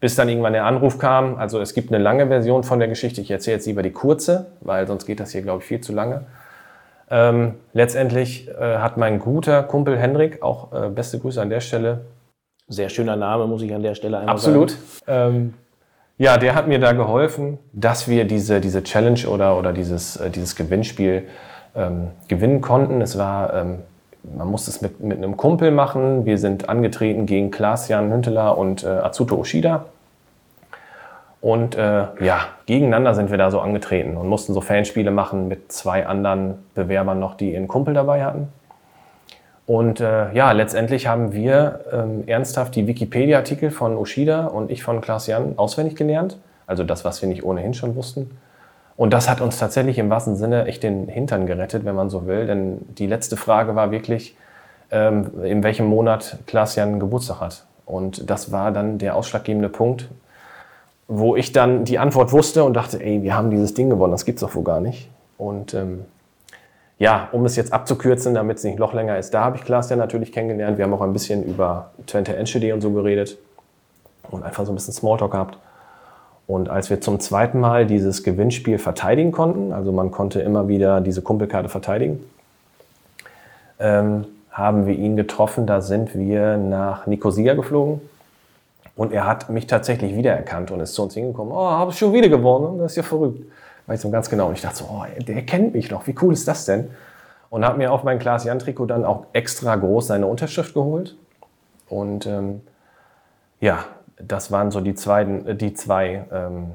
Bis dann irgendwann der Anruf kam, also es gibt eine lange Version von der Geschichte, ich erzähle jetzt lieber die kurze, weil sonst geht das hier, glaube ich, viel zu lange. Ähm, letztendlich äh, hat mein guter Kumpel Hendrik, auch äh, beste Grüße an der Stelle. Sehr schöner Name, muss ich an der Stelle einmal Absolut. sagen. Ähm, ja, der hat mir da geholfen, dass wir diese, diese Challenge oder, oder dieses, äh, dieses Gewinnspiel ähm, gewinnen konnten. Es war, ähm, man musste es mit, mit einem Kumpel machen. Wir sind angetreten gegen Klaas-Jan Hünteler und äh, Atsuto Oshida. Und äh, ja, gegeneinander sind wir da so angetreten und mussten so Fanspiele machen mit zwei anderen Bewerbern noch, die ihren Kumpel dabei hatten. Und äh, ja, letztendlich haben wir ähm, ernsthaft die Wikipedia-Artikel von Oshida und ich von Klaas Jan auswendig gelernt. Also das, was wir nicht ohnehin schon wussten. Und das hat uns tatsächlich im wahrsten Sinne echt den Hintern gerettet, wenn man so will. Denn die letzte Frage war wirklich, ähm, in welchem Monat Klaas Jan Geburtstag hat. Und das war dann der ausschlaggebende Punkt, wo ich dann die Antwort wusste und dachte, ey, wir haben dieses Ding gewonnen, das gibt's doch wohl gar nicht. Und ähm, ja, um es jetzt abzukürzen, damit es nicht noch länger ist, da habe ich Klaas ja natürlich kennengelernt. Wir haben auch ein bisschen über Twente Enschede und so geredet und einfach so ein bisschen Smalltalk gehabt. Und als wir zum zweiten Mal dieses Gewinnspiel verteidigen konnten, also man konnte immer wieder diese Kumpelkarte verteidigen, ähm, haben wir ihn getroffen. Da sind wir nach Nicosia geflogen. Und er hat mich tatsächlich wiedererkannt und ist zu uns hingekommen. Oh, habe ich schon wieder gewonnen. Das ist ja verrückt. Weiß so ganz genau. Und ich dachte so, oh, der kennt mich noch. Wie cool ist das denn? Und habe mir auf mein Klaas Jan Trikot dann auch extra groß seine Unterschrift geholt. Und ähm, ja, das waren so die, zweiten, äh, die zwei ähm,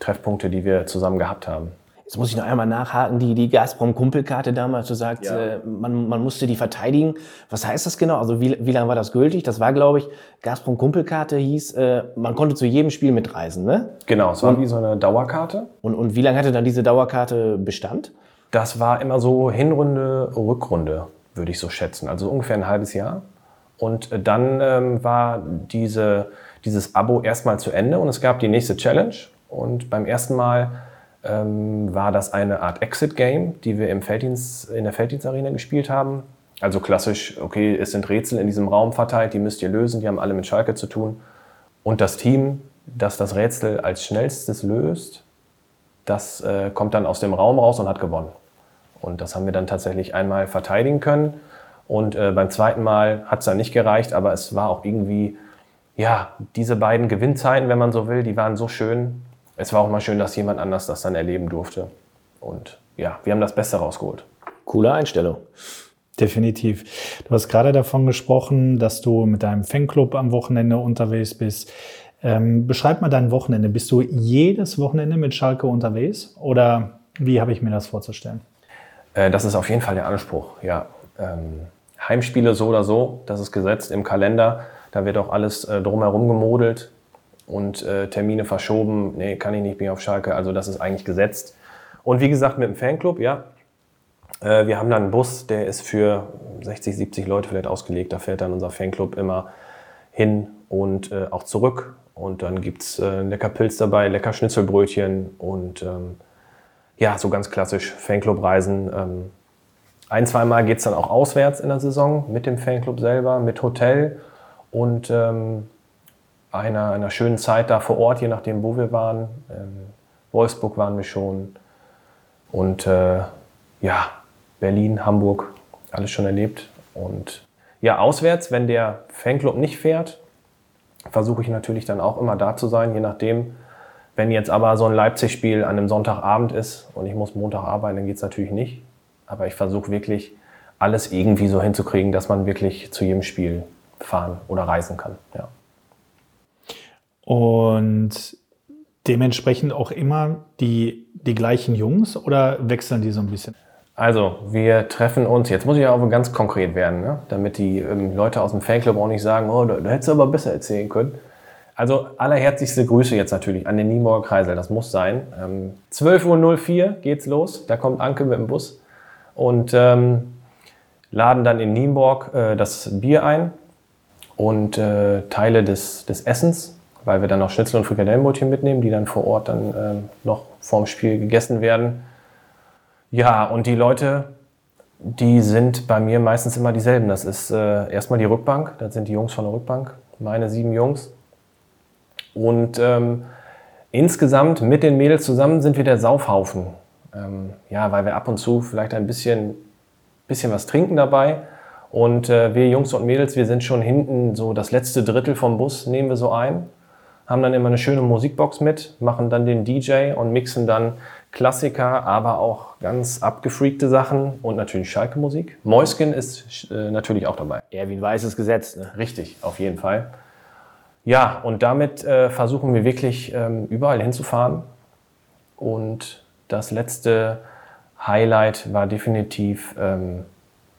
Treffpunkte, die wir zusammen gehabt haben. Jetzt muss ich noch einmal nachhaken, die, die Gazprom-Kumpelkarte damals, du sagst, Ja. äh, man, man musste die verteidigen. Was heißt das genau? Also wie, wie lange war das gültig? Das war, glaube ich, Gazprom-Kumpelkarte hieß, äh, man konnte zu jedem Spiel mitreisen, ne? Genau, es war wie so eine Dauerkarte. Und, und wie lange hatte dann diese Dauerkarte Bestand? Das war immer so Hinrunde, Rückrunde, würde ich so schätzen. Also ungefähr ein halbes Jahr. Und äh, dann ähm, war diese, dieses Abo erstmal zu Ende und es gab die nächste Challenge. Und beim ersten Mal ähm, war das eine Art Exit-Game, die wir im Felddienst, in der Felddienstarena gespielt haben. Also klassisch, okay, es sind Rätsel in diesem Raum verteilt, die müsst ihr lösen, die haben alle mit Schalke zu tun. Und das Team, das das Rätsel als schnellstes löst, das äh, kommt dann aus dem Raum raus und hat gewonnen. Und das haben wir dann tatsächlich einmal verteidigen können. Und äh, beim zweiten Mal hat es dann nicht gereicht, aber es war auch irgendwie, ja, diese beiden Gewinnzeiten, wenn man so will, die waren so schön. Es war auch mal schön, dass jemand anders das dann erleben durfte. Und ja, wir haben das Beste rausgeholt. Coole Einstellung. Definitiv. Du hast gerade davon gesprochen, dass du mit deinem Fanclub am Wochenende unterwegs bist. Ähm, beschreib mal dein Wochenende. Bist du jedes Wochenende mit Schalke unterwegs oder wie habe ich mir das vorzustellen? Äh, das ist auf jeden Fall der Anspruch, ja. Ähm, Heimspiele so oder so, das ist gesetzt im Kalender. Da wird auch alles äh, drumherum gemodelt und äh, Termine verschoben. Nee, kann ich nicht mehr auf Schalke. Also das ist eigentlich gesetzt. Und wie gesagt, mit dem Fanclub, ja. Äh, wir haben dann einen Bus, der ist für 60, 70 Leute vielleicht ausgelegt. Da fährt dann unser Fanclub immer hin und äh, auch zurück. Und dann gibt es äh, lecker Pilz dabei, lecker Schnitzelbrötchen und ähm, ja, so ganz klassisch Fanclub-Reisen. Ähm, ein, zweimal geht es dann auch auswärts in der Saison mit dem Fanclub selber, mit Hotel und ähm, einer, einer schönen Zeit da vor Ort, je nachdem, wo wir waren. Ähm, Wolfsburg waren wir schon und äh, ja, Berlin, Hamburg, alles schon erlebt. Und ja, auswärts, wenn der Fanclub nicht fährt, versuche ich natürlich dann auch immer da zu sein, je nachdem. Wenn jetzt aber so ein Leipzig-Spiel an einem Sonntagabend ist und ich muss Montag arbeiten, dann geht es natürlich nicht. Aber ich versuche wirklich alles irgendwie so hinzukriegen, dass man wirklich zu jedem Spiel fahren oder reisen kann. Ja. Und dementsprechend auch immer die, die gleichen Jungs oder wechseln die so ein bisschen? Also, wir treffen uns, jetzt muss ich ja auch ganz konkret werden, ne? damit die ähm, Leute aus dem Fanclub auch nicht sagen, oh, da, da hättest du aber besser erzählen können. Also, allerherzlichste Grüße jetzt natürlich an den Nienburger Kreisel, das muss sein. Ähm, 12.04 Uhr geht's los, da kommt Anke mit dem Bus und ähm, laden dann in Nienburg äh, das Bier ein und äh, Teile des, des Essens, weil wir dann noch Schnitzel und Frikadellenbrötchen mitnehmen, die dann vor Ort dann ähm, noch vorm Spiel gegessen werden. Ja, und die Leute, die sind bei mir meistens immer dieselben. Das ist äh, erstmal die Rückbank, das sind die Jungs von der Rückbank, meine sieben Jungs. Und ähm, insgesamt mit den Mädels zusammen sind wir der Saufhaufen. Ähm, ja, weil wir ab und zu vielleicht ein bisschen, bisschen was trinken dabei. Und äh, wir Jungs und Mädels, wir sind schon hinten so das letzte Drittel vom Bus, nehmen wir so ein. Haben dann immer eine schöne Musikbox mit, machen dann den DJ und mixen dann Klassiker, aber auch ganz abgefreakte Sachen und natürlich Schalke-Musik. Mäuskin ist äh, natürlich auch dabei. Erwin Weiß ist gesetzt. Ne? Richtig, auf jeden Fall. Ja, und damit äh, versuchen wir wirklich ähm, überall hinzufahren. Und das letzte Highlight war definitiv ähm,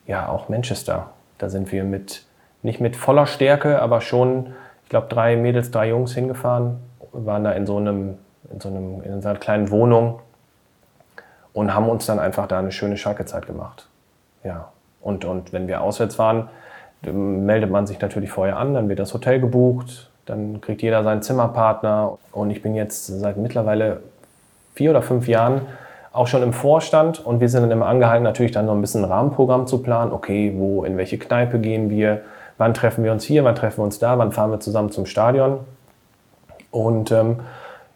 ja auch Manchester. Da sind wir mit nicht mit voller Stärke, aber schon, ich glaube, drei Mädels, drei Jungs hingefahren, waren da in so einem in so einem in so einer kleinen Wohnung und haben uns dann einfach da eine schöne Schalke-Zeit gemacht. Ja. Und, und wenn wir auswärts waren, meldet man sich natürlich vorher an, dann wird das Hotel gebucht, dann kriegt jeder seinen Zimmerpartner. Und ich bin jetzt seit mittlerweile vier oder fünf Jahren auch schon im Vorstand und wir sind dann immer angehalten, natürlich dann noch ein bisschen ein Rahmenprogramm zu planen. Okay, wo, in welche Kneipe gehen wir? Wann treffen wir uns hier? Wann treffen wir uns da? Wann fahren wir zusammen zum Stadion? Und ähm,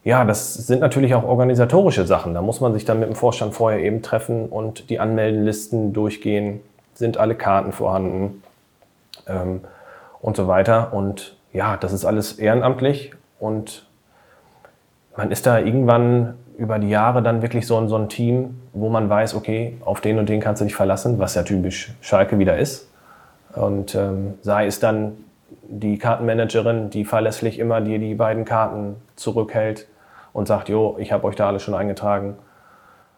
ja, das sind natürlich auch organisatorische Sachen. Da muss man sich dann mit dem Vorstand vorher eben treffen und die Anmeldenlisten durchgehen. Sind alle Karten vorhanden? Ähm, und so weiter. Und ja, das ist alles ehrenamtlich und man ist da irgendwann über die Jahre dann wirklich so, so ein Team, wo man weiß, okay, auf den und den kannst du dich verlassen, was ja typisch Schalke wieder ist. Und ähm, sei es dann die Kartenmanagerin, die verlässlich immer dir die beiden Karten zurückhält und sagt, jo, ich habe euch da alles schon eingetragen.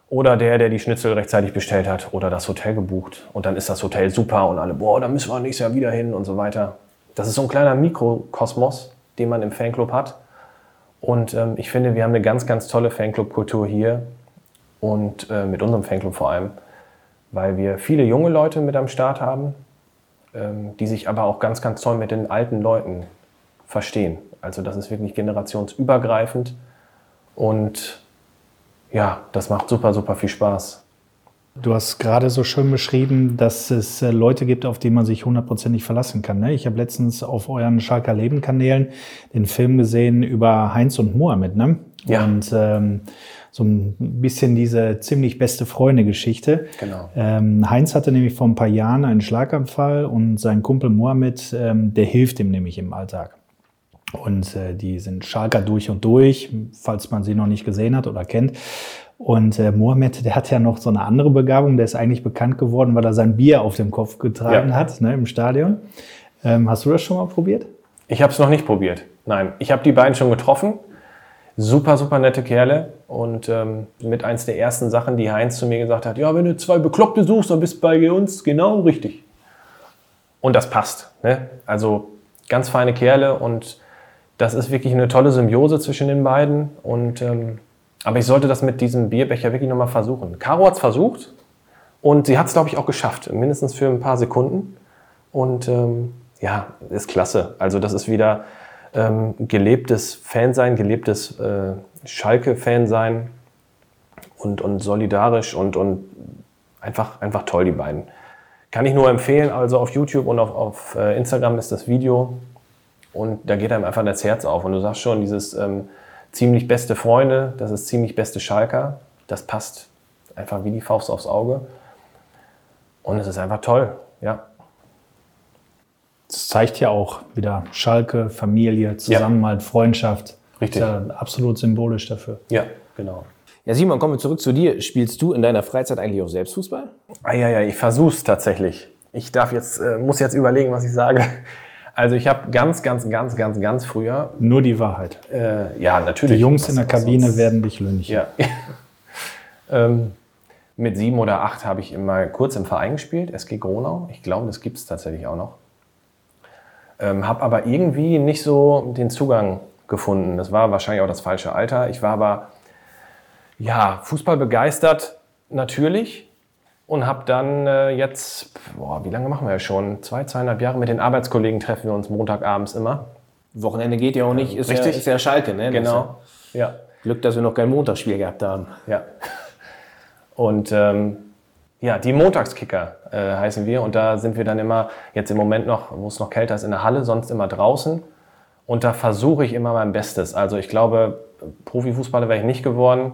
Oder der, der die Schnitzel rechtzeitig bestellt hat oder das Hotel gebucht. Und dann ist das Hotel super und alle, boah, da müssen wir nächstes Jahr wieder hin und so weiter. Das ist so ein kleiner Mikrokosmos, den man im Fanclub hat. Und ähm, ich finde, wir haben eine ganz, ganz tolle Fanclub-Kultur hier und äh, mit unserem Fanclub vor allem, weil wir viele junge Leute mit am Start haben, ähm, die sich aber auch ganz, ganz toll mit den alten Leuten verstehen. Also das ist wirklich generationsübergreifend und ja, das macht super, super viel Spaß. Du hast gerade so schön beschrieben, dass es äh, Leute gibt, auf die man sich hundertprozentig verlassen kann. Ne? Ich habe letztens auf euren Schalker Leben-Kanälen den Film gesehen über Heinz und Mohammed. Ne? Ja. Und ähm, so ein bisschen diese ziemlich beste Freunde-Geschichte. Genau. Ähm, Heinz hatte nämlich vor ein paar Jahren einen Schlaganfall und sein Kumpel Mohammed, ähm, der hilft ihm nämlich im Alltag. Und äh, die sind Schalker durch und durch, falls man sie noch nicht gesehen hat oder kennt. Und äh, Mohamed, der hat ja noch so eine andere Begabung, der ist eigentlich bekannt geworden, weil er sein Bier auf dem Kopf getragen Ja. hat ne, im Stadion. Ähm, hast du das schon mal probiert? Ich habe es noch nicht probiert. Nein, ich habe die beiden schon getroffen. Super, super nette Kerle. Und ähm, mit eins der ersten Sachen, die Heinz zu mir gesagt hat, ja, wenn du zwei Bekloppte suchst, dann bist du bei uns genau richtig. Und das passt. Ne? Also ganz feine Kerle und das ist wirklich eine tolle Symbiose zwischen den beiden. Und, ähm, aber ich sollte das mit diesem Bierbecher wirklich nochmal versuchen. Caro hat es versucht und sie hat es, glaube ich, auch geschafft. Mindestens für ein paar Sekunden. Und ähm, ja, ist klasse. Also das ist wieder ähm, gelebtes Fansein, gelebtes äh, Schalke-Fansein und, und solidarisch und, und einfach, einfach toll, die beiden. Kann ich nur empfehlen, also auf YouTube und auf, auf äh, Instagram ist das Video und da geht einem einfach das Herz auf. Und du sagst schon, dieses ähm, ziemlich beste Freunde, das ist ziemlich beste Schalker, das passt einfach wie die Faust aufs Auge. Und es ist einfach toll, ja. Das zeigt ja auch wieder Schalke, Familie, Zusammenhalt, Freundschaft. Richtig. Ist ja absolut symbolisch dafür. Ja, genau. Ja, Simon, kommen wir zurück zu dir. Spielst du in deiner Freizeit eigentlich auch selbst Fußball? Ah, ja, ja, ich versuch's tatsächlich. Ich darf jetzt, äh, muss jetzt überlegen, was ich sage. Also ich habe ganz, ganz, ganz, ganz, ganz früher, Nur die Wahrheit. äh, ja natürlich. Die Jungs Was- in der Kabine sonst? werden dich lünchen. Ja. ähm, mit sieben oder acht habe ich immer kurz im Verein gespielt, SG Gronau. Ich glaube, das gibt es tatsächlich auch noch. Ähm, habe aber irgendwie nicht so den Zugang gefunden. Das war wahrscheinlich auch das falsche Alter. Ich war aber ja, Fußball begeistert natürlich und habe dann äh, jetzt, boah, wie lange machen wir schon? Zwei, zweieinhalb Jahre mit den Arbeitskollegen treffen wir uns Montagabends immer. Wochenende geht ja auch nicht, ist, Ja, Richtig. ist ja Schalke, ne? Das Genau. Ja. Glück, dass wir noch kein Montagsspiel gehabt haben. Ja. Und ähm, ja, die Montagskicker äh, heißen wir. Und da sind wir dann immer, jetzt im Moment noch, wo es noch kälter ist, in der Halle, sonst immer draußen. Und da versuche ich immer mein Bestes. Also ich glaube, Profifußballer wäre ich nicht geworden.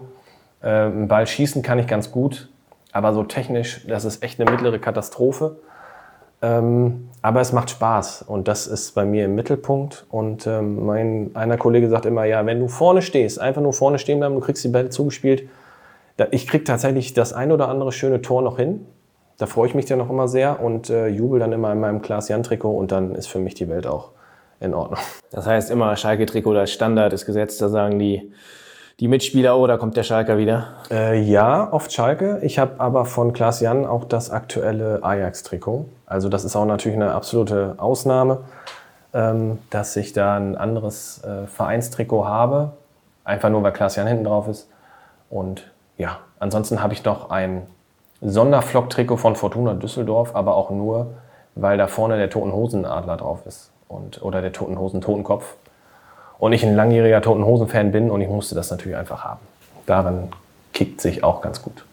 Äh, einen Ball schießen kann ich ganz gut. Aber so technisch, das ist echt eine mittlere Katastrophe. Ähm, aber es macht Spaß und das ist bei mir im Mittelpunkt. Und ähm, mein einer Kollege sagt immer, ja, wenn du vorne stehst, einfach nur vorne stehen bleiben, du kriegst die Bälle zugespielt. Da, ich krieg tatsächlich das ein oder andere schöne Tor noch hin. Da freue ich mich dann noch immer sehr und äh, jubel dann immer in meinem Klaas-Jan-Trikot und dann ist für mich die Welt auch in Ordnung. Das heißt immer Schalke-Trikot als Standard ist gesetzt, da sagen die, die Mitspieler, oh, da kommt der Schalker wieder. Äh, ja, oft Schalke. Ich habe aber von Klaas Jan auch das aktuelle Ajax-Trikot. Also das ist auch natürlich eine absolute Ausnahme, ähm, dass ich da ein anderes äh, Vereinstrikot habe. Einfach nur, weil Klaas Jan hinten drauf ist. Und ja, ansonsten habe ich noch ein Sonderflock-Trikot von Fortuna Düsseldorf, aber auch nur, weil da vorne der Toten Hosenadler drauf ist. Und, oder der Toten Hosen Totenkopf und ich ein langjähriger Toten Hosen-Fan bin und ich musste das natürlich einfach haben. Darin kickt sich auch ganz gut.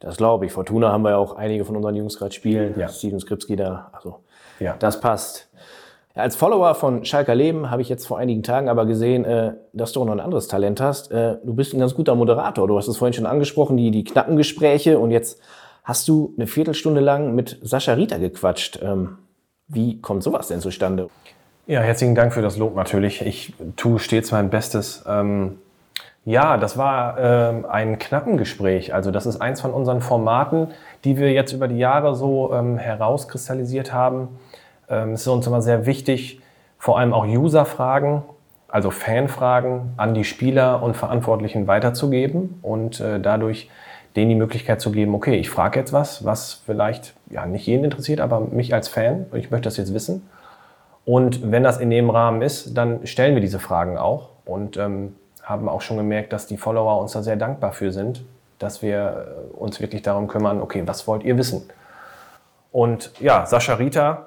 Das glaube ich. Fortuna haben wir ja auch einige von unseren Jungs gerade spielen. Ja. Steven Skripski da. Also, Ja. das passt. Als Follower von Schalker Leben habe ich jetzt vor einigen Tagen aber gesehen, äh, dass du auch noch ein anderes Talent hast. Äh, du bist ein ganz guter Moderator. Du hast es vorhin schon angesprochen, die, die knappen Gespräche. Und jetzt hast du eine Viertelstunde lang mit Sascha Rita gequatscht. Ähm, wie kommt sowas denn zustande? Ja, herzlichen Dank für das Lob natürlich. Ich tue stets mein Bestes. Ähm, ja, das war ähm, ein Knappengespräch. Also das ist eins von unseren Formaten, die wir jetzt über die Jahre so ähm, herauskristallisiert haben. Ähm, es ist uns immer sehr wichtig, vor allem auch User-Fragen, also Fanfragen an die Spieler und Verantwortlichen weiterzugeben und äh, dadurch denen die Möglichkeit zu geben, okay, ich frage jetzt was, was vielleicht ja nicht jeden interessiert, aber mich als Fan, ich möchte das jetzt wissen. Und wenn das in dem Rahmen ist, dann stellen wir diese Fragen auch und ähm, haben auch schon gemerkt, dass die Follower uns da sehr dankbar für sind, dass wir äh, uns wirklich darum kümmern, okay, was wollt ihr wissen? Und ja, Sascha Rita,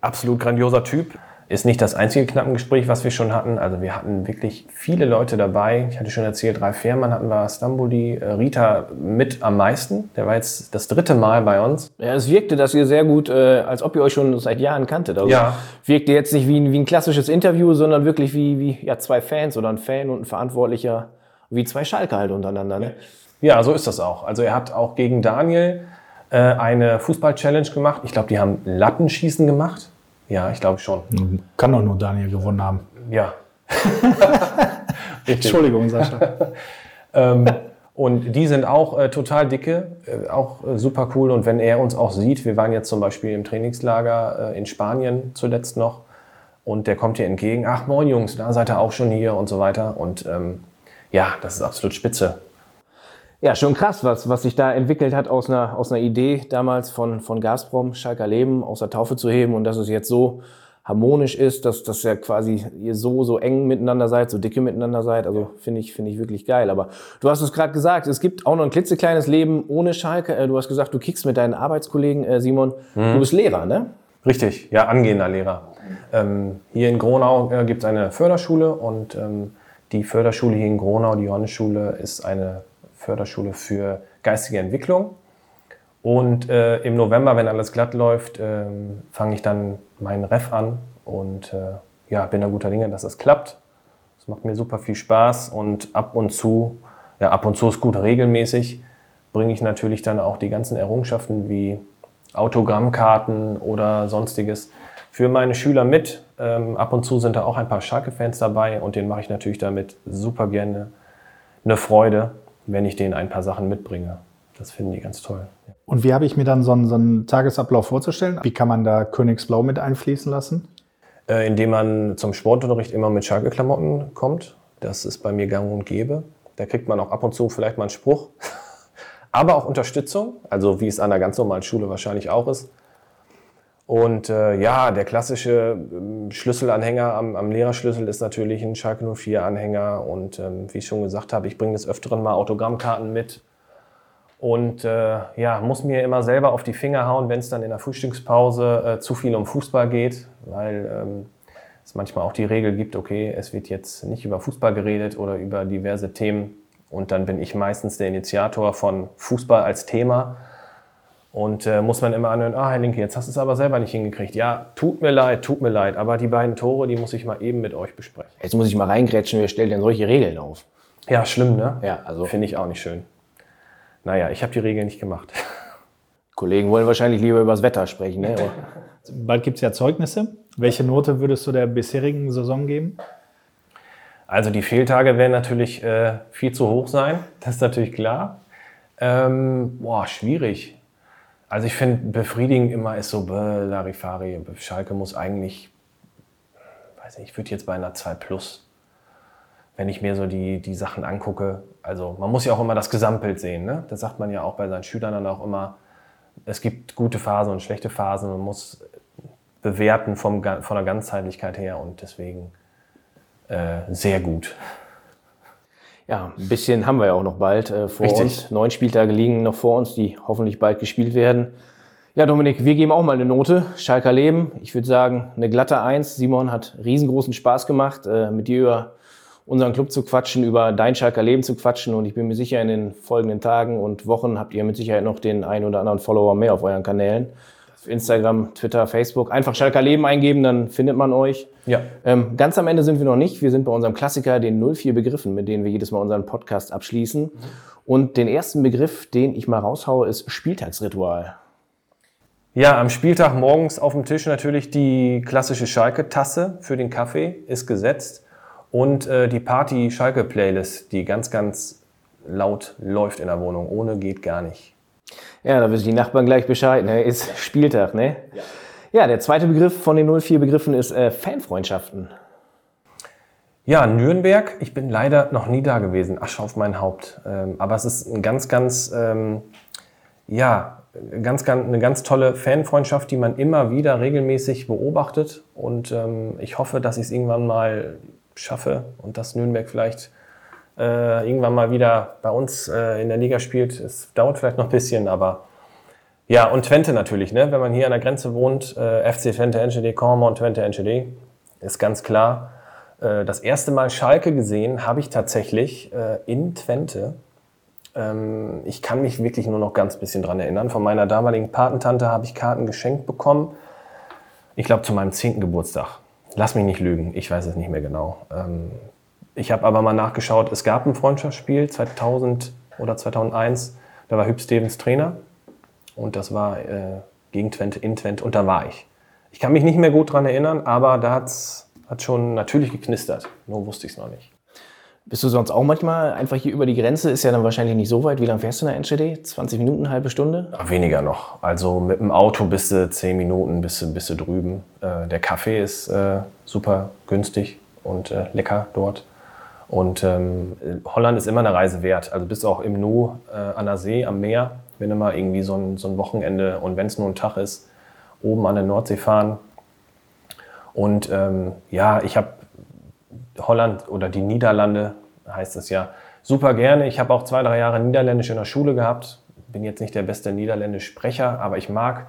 absolut grandioser Typ, ist nicht das einzige Knappengespräch, was wir schon hatten. Also wir hatten wirklich viele Leute dabei. Ich hatte schon erzählt, Ralf Fährmann hatten wir, Stamboli, äh, Rita mit am meisten. Der war jetzt das dritte Mal bei uns. Ja, es wirkte, dass ihr sehr gut, äh, als ob ihr euch schon seit Jahren kanntet. Also Ja. Wirkte jetzt nicht wie ein, wie ein klassisches Interview, sondern wirklich wie, wie ja, zwei Fans oder ein Fan und ein Verantwortlicher, wie zwei Schalke halt untereinander. Ne? Ja, so ist das auch. Also er hat auch gegen Daniel äh, eine Fußball-Challenge gemacht. Ich glaube, die haben Lattenschießen gemacht. Ja, ich glaube schon. Kann doch nur Daniel gewonnen haben. Ja. Entschuldigung, Sascha. Ähm, und die sind auch äh, total dicke, äh, auch äh, super cool. Und wenn er uns auch sieht, wir waren jetzt zum Beispiel im Trainingslager äh, in Spanien zuletzt noch und der kommt hier entgegen, ach moin Jungs, da seid ihr auch schon hier und so weiter. Und ähm, ja, das ist absolut spitze. Ja, schon krass, was, was sich da entwickelt hat aus einer, aus einer Idee damals von, von Gazprom, Schalker Leben aus der Taufe zu heben und dass es jetzt so harmonisch ist, dass, dass ja quasi ihr so, so eng miteinander seid, so dicke miteinander seid. Also finde ich, finde ich wirklich geil. Aber du hast es gerade gesagt, es gibt auch noch ein klitzekleines Leben ohne Schalke. Äh, Du hast gesagt, du kickst mit deinen Arbeitskollegen, äh, Simon. Du bist Lehrer, ne? Richtig, ja, angehender Lehrer. Ähm, hier in Gronau äh, gibt es eine Förderschule und ähm, die Förderschule hier in Gronau, die Johannesschule, ist eine Förderschule für geistige Entwicklung. Und äh, im November, wenn alles glatt läuft, ähm, fange ich dann meinen Ref an und äh, ja, bin da guter Dinge, dass das klappt. Es macht mir super viel Spaß und ab und zu, ja, ab und zu ist gut regelmäßig, bringe ich natürlich dann auch die ganzen Errungenschaften wie Autogrammkarten oder sonstiges für meine Schüler mit. Ähm, ab und zu sind da auch ein paar Schalke-Fans dabei und denen mache ich natürlich damit super gerne eine Freude, wenn ich denen ein paar Sachen mitbringe. Das finden die ganz toll. Und wie habe ich mir dann so einen, so einen Tagesablauf vorzustellen? Wie kann man da Königsblau mit einfließen lassen? Äh, indem man zum Sportunterricht immer mit Schalke-Klamotten kommt. Das ist bei mir gang und gäbe. Da kriegt man auch ab und zu vielleicht mal einen Spruch. Aber auch Unterstützung, also wie es an einer ganz normalen Schule wahrscheinlich auch ist. Und äh, ja, der klassische ähm, Schlüsselanhänger am, am Lehrerschlüssel ist natürlich ein Schalke 04-Anhänger. Und ähm, wie ich schon gesagt habe, ich bringe des Öfteren mal Autogrammkarten mit. Und äh, ja, muss mir immer selber auf die Finger hauen, wenn es dann in der Frühstückspause äh, zu viel um Fußball geht, weil ähm, es manchmal auch die Regel gibt, okay, es wird jetzt nicht über Fußball geredet oder über diverse Themen. Und dann bin ich meistens der Initiator von Fußball als Thema. Und äh, muss man immer anhören, ah, Herr Linke, jetzt hast du es aber selber nicht hingekriegt. Ja, tut mir leid, tut mir leid, aber die beiden Tore, die muss ich mal eben mit euch besprechen. Jetzt muss ich mal reingrätschen, wer stellt denn solche Regeln auf? Ja, schlimm, ne? Ja, also Finde ich auch nicht schön. Naja, ich habe die Regeln nicht gemacht. Kollegen wollen wahrscheinlich lieber über das Wetter sprechen. Ne? Bald gibt es ja Zeugnisse. Welche Note würdest du der bisherigen Saison geben? Also die Fehltage werden natürlich äh, viel zu hoch sein, das ist natürlich klar. Ähm, boah, schwierig. Also ich finde, befriedigend immer ist so, bäh, Larifari, Schalke muss eigentlich, weiß nicht, ich würde jetzt bei einer 2 Plus, wenn ich mir so die, die Sachen angucke. Also man muss ja auch immer das Gesamtbild sehen. Ne? Das sagt man ja auch bei seinen Schülern dann auch immer. Es gibt gute Phasen und schlechte Phasen. Man muss bewerten vom, von der Ganzheitlichkeit her und deswegen äh, sehr gut. Ja, ein bisschen haben wir ja auch noch bald äh, vor Richtig. uns. Neun Spieltage liegen noch vor uns, die hoffentlich bald gespielt werden. Ja, Dominik, wir geben auch mal eine Note. Schalker Leben. Ich würde sagen, eine glatte Eins. Simon hat riesengroßen Spaß gemacht, äh, mit dir über unseren Club zu quatschen, über dein Schalker Leben zu quatschen. Und ich bin mir sicher, in den folgenden Tagen und Wochen habt ihr mit Sicherheit noch den einen oder anderen Follower mehr auf euren Kanälen. Instagram, Twitter, Facebook. Einfach Schalker Leben eingeben, dann findet man euch. Ja. Ähm, ganz am Ende sind wir noch nicht. Wir sind bei unserem Klassiker, den 04 Begriffen, mit denen wir jedes Mal unseren Podcast abschließen. Und den ersten Begriff, den ich mal raushaue, ist Spieltagsritual. Ja, am Spieltag morgens auf dem Tisch natürlich die klassische Schalke-Tasse für den Kaffee ist gesetzt und äh, die Party-Schalke-Playlist, die ganz, ganz laut läuft in der Wohnung. Ohne geht gar nicht. Ja, da wissen die Nachbarn gleich Bescheid, ne? Ist Spieltag, ne? Ja. der zweite Begriff von den 04 Begriffen ist äh, Fanfreundschaften. Ja, Nürnberg, ich bin leider noch nie da gewesen, Asche auf mein Haupt. Ähm, aber es ist ein ganz, ganz, ähm, ja, ganz, ganz, eine ganz tolle Fanfreundschaft, die man immer wieder regelmäßig beobachtet. Und ähm, ich hoffe, dass ich es irgendwann mal schaffe und dass Nürnberg vielleicht äh, irgendwann mal wieder bei uns äh, in der Liga spielt. Es dauert vielleicht noch ein bisschen, aber ja, und Twente natürlich, ne? wenn man hier an der Grenze wohnt, äh, FC Twente Korma und Twente Enschede, ist ganz klar. Äh, das erste Mal Schalke gesehen habe ich tatsächlich äh, in Twente. Ähm, ich kann mich wirklich nur noch ganz bisschen dran erinnern. Von meiner damaligen Patentante habe ich Karten geschenkt bekommen. Ich glaube zu meinem 10. Geburtstag. Lass mich nicht lügen, ich weiß es nicht mehr genau. Ähm, ich habe aber mal nachgeschaut, es gab ein Freundschaftsspiel 2000 oder 2001. Da war Hüb Stevens Trainer und das war äh, gegen Twente, in Twente und da war ich. Ich kann mich nicht mehr gut dran erinnern, aber da hat's, hat schon natürlich geknistert. Nur wusste ich es noch nicht. Bist du sonst auch manchmal einfach hier über die Grenze? Ist ja dann wahrscheinlich nicht so weit. Wie lange fährst du in der Enschede? 20 Minuten, halbe Stunde? Ja, Weniger noch. Also mit dem Auto bist du 10 Minuten, bist du, bist du drüben. Äh, der Kaffee ist äh, super günstig und äh, lecker dort. Und ähm, Holland ist immer eine Reise wert. Also bist auch im Nu äh, an der See, am Meer, wenn mal irgendwie so ein, so ein Wochenende und wenn es nur ein Tag ist, oben an der Nordsee fahren. Und ähm, ja, ich habe Holland oder die Niederlande, heißt es ja, super gerne. Ich habe auch zwei, drei Jahre Niederländisch in der Schule gehabt. Bin jetzt nicht der beste Niederländisch-Sprecher, aber ich mag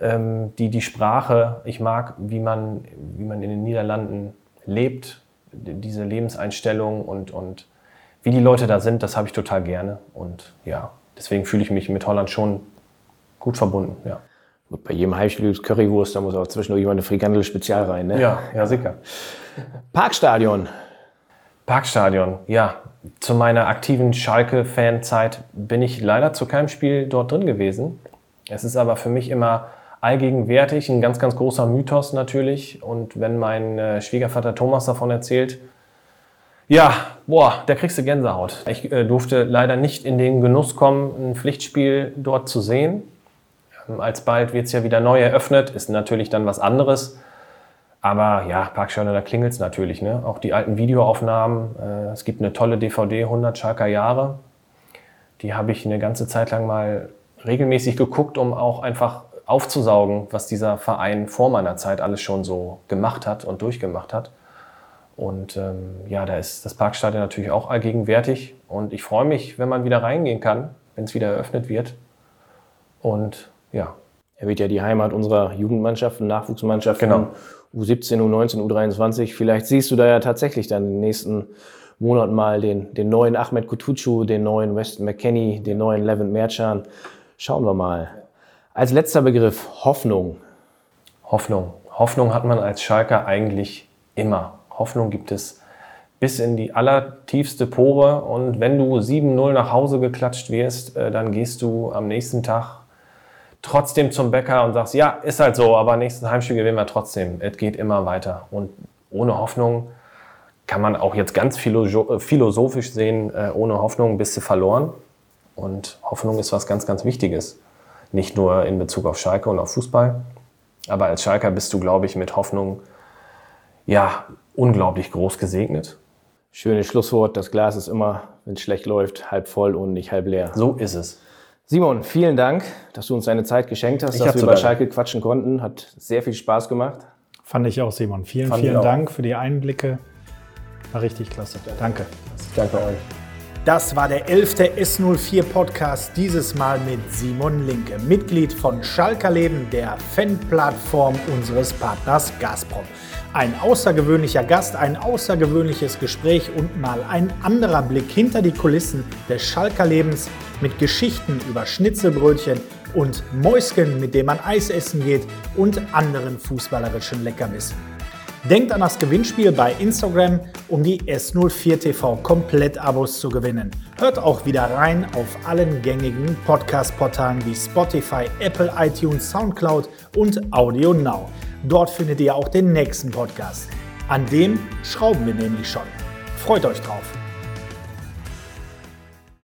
ähm, die, die Sprache. Ich mag, wie man, wie man in den Niederlanden lebt, diese Lebenseinstellung und, und wie die Leute da sind, das habe ich total gerne. Und ja, deswegen fühle ich mich mit Holland schon gut verbunden. Ja, Gut, bei jedem Heimspiel gibt's Currywurst, da muss auch zwischendurch mal eine Frikandel spezial rein. Ne? ja, ja sicher. Parkstadion. Parkstadion, ja. Zu meiner aktiven Schalke-Fanzeit bin ich leider zu keinem Spiel dort drin gewesen. Es ist aber für mich immer allgegenwärtig, ein ganz, ganz großer Mythos natürlich. Und wenn mein äh, Schwiegervater Thomas davon erzählt, ja, boah, da kriegst du Gänsehaut. Ich äh, durfte leider nicht in den Genuss kommen, ein Pflichtspiel dort zu sehen. Ähm, alsbald wird es ja wieder neu eröffnet, ist natürlich dann was anderes. Aber ja, Parkstadion, da klingelt es natürlich. Ne? Auch die alten Videoaufnahmen. Äh, es gibt eine tolle DVD, 100 Schalker Jahre. Die habe ich eine ganze Zeit lang mal regelmäßig geguckt, um auch einfach aufzusaugen, was dieser Verein vor meiner Zeit alles schon so gemacht hat und durchgemacht hat. Und ähm, ja, da ist das Parkstadion natürlich auch allgegenwärtig. Und ich freue mich, wenn man wieder reingehen kann, wenn es wieder eröffnet wird. Und ja, Er wird ja die Heimat unserer Jugendmannschaften, Nachwuchsmannschaften, Genau. U17, U19, U23. Vielleicht siehst du da ja tatsächlich dann in den nächsten Monaten mal den, den neuen Ahmed Kutucu, den neuen Weston McKenney, den neuen Levin Merchan. Schauen wir mal. Als letzter Begriff Hoffnung. Hoffnung. Hoffnung hat man als Schalker eigentlich immer. Hoffnung gibt es bis in die allertiefste Pore. Und wenn du 7-0 nach Hause geklatscht wirst, äh, dann gehst du am nächsten Tag trotzdem zum Bäcker und sagst, ja, ist halt so, aber nächsten Heimspiel gewinnen wir trotzdem. Es geht immer weiter. Und ohne Hoffnung kann man auch jetzt ganz philosoph- philosophisch sehen, äh, ohne Hoffnung bist du verloren. Und Hoffnung ist was ganz, ganz Wichtiges. Nicht nur in Bezug auf Schalke und auf Fußball, aber als Schalker bist du, glaube ich, mit Hoffnung ja unglaublich groß gesegnet. Schönes Schlusswort. Das Glas ist immer, wenn es schlecht läuft, halb voll und nicht halb leer. So ist es. Simon, vielen Dank, dass du uns deine Zeit geschenkt hast, Ich dass wir über. Schalke quatschen konnten. Hat sehr viel Spaß gemacht. Fand ich auch, Simon. Vielen, Fand vielen. Dank für die Einblicke. War richtig klasse. Danke. Danke euch. Das war der 11. S04 Podcast, dieses Mal mit Simon Linke, Mitglied von Schalker Leben, der Fanplattform unseres Partners Gazprom. Ein außergewöhnlicher Gast, ein außergewöhnliches Gespräch und mal ein anderer Blick hinter die Kulissen des Schalker Lebens mit Geschichten über Schnitzelbrötchen und Mäusken, mit denen man Eis essen geht und anderen fußballerischen Leckerbissen. Denkt an das Gewinnspiel bei Instagram, um die S04 TV Komplett-Abos zu gewinnen. Hört auch wieder rein auf allen gängigen Podcast-Portalen wie Spotify, Apple, iTunes, Soundcloud und Audio Now. Dort findet ihr auch den nächsten Podcast. An dem schrauben wir nämlich schon. Freut euch drauf.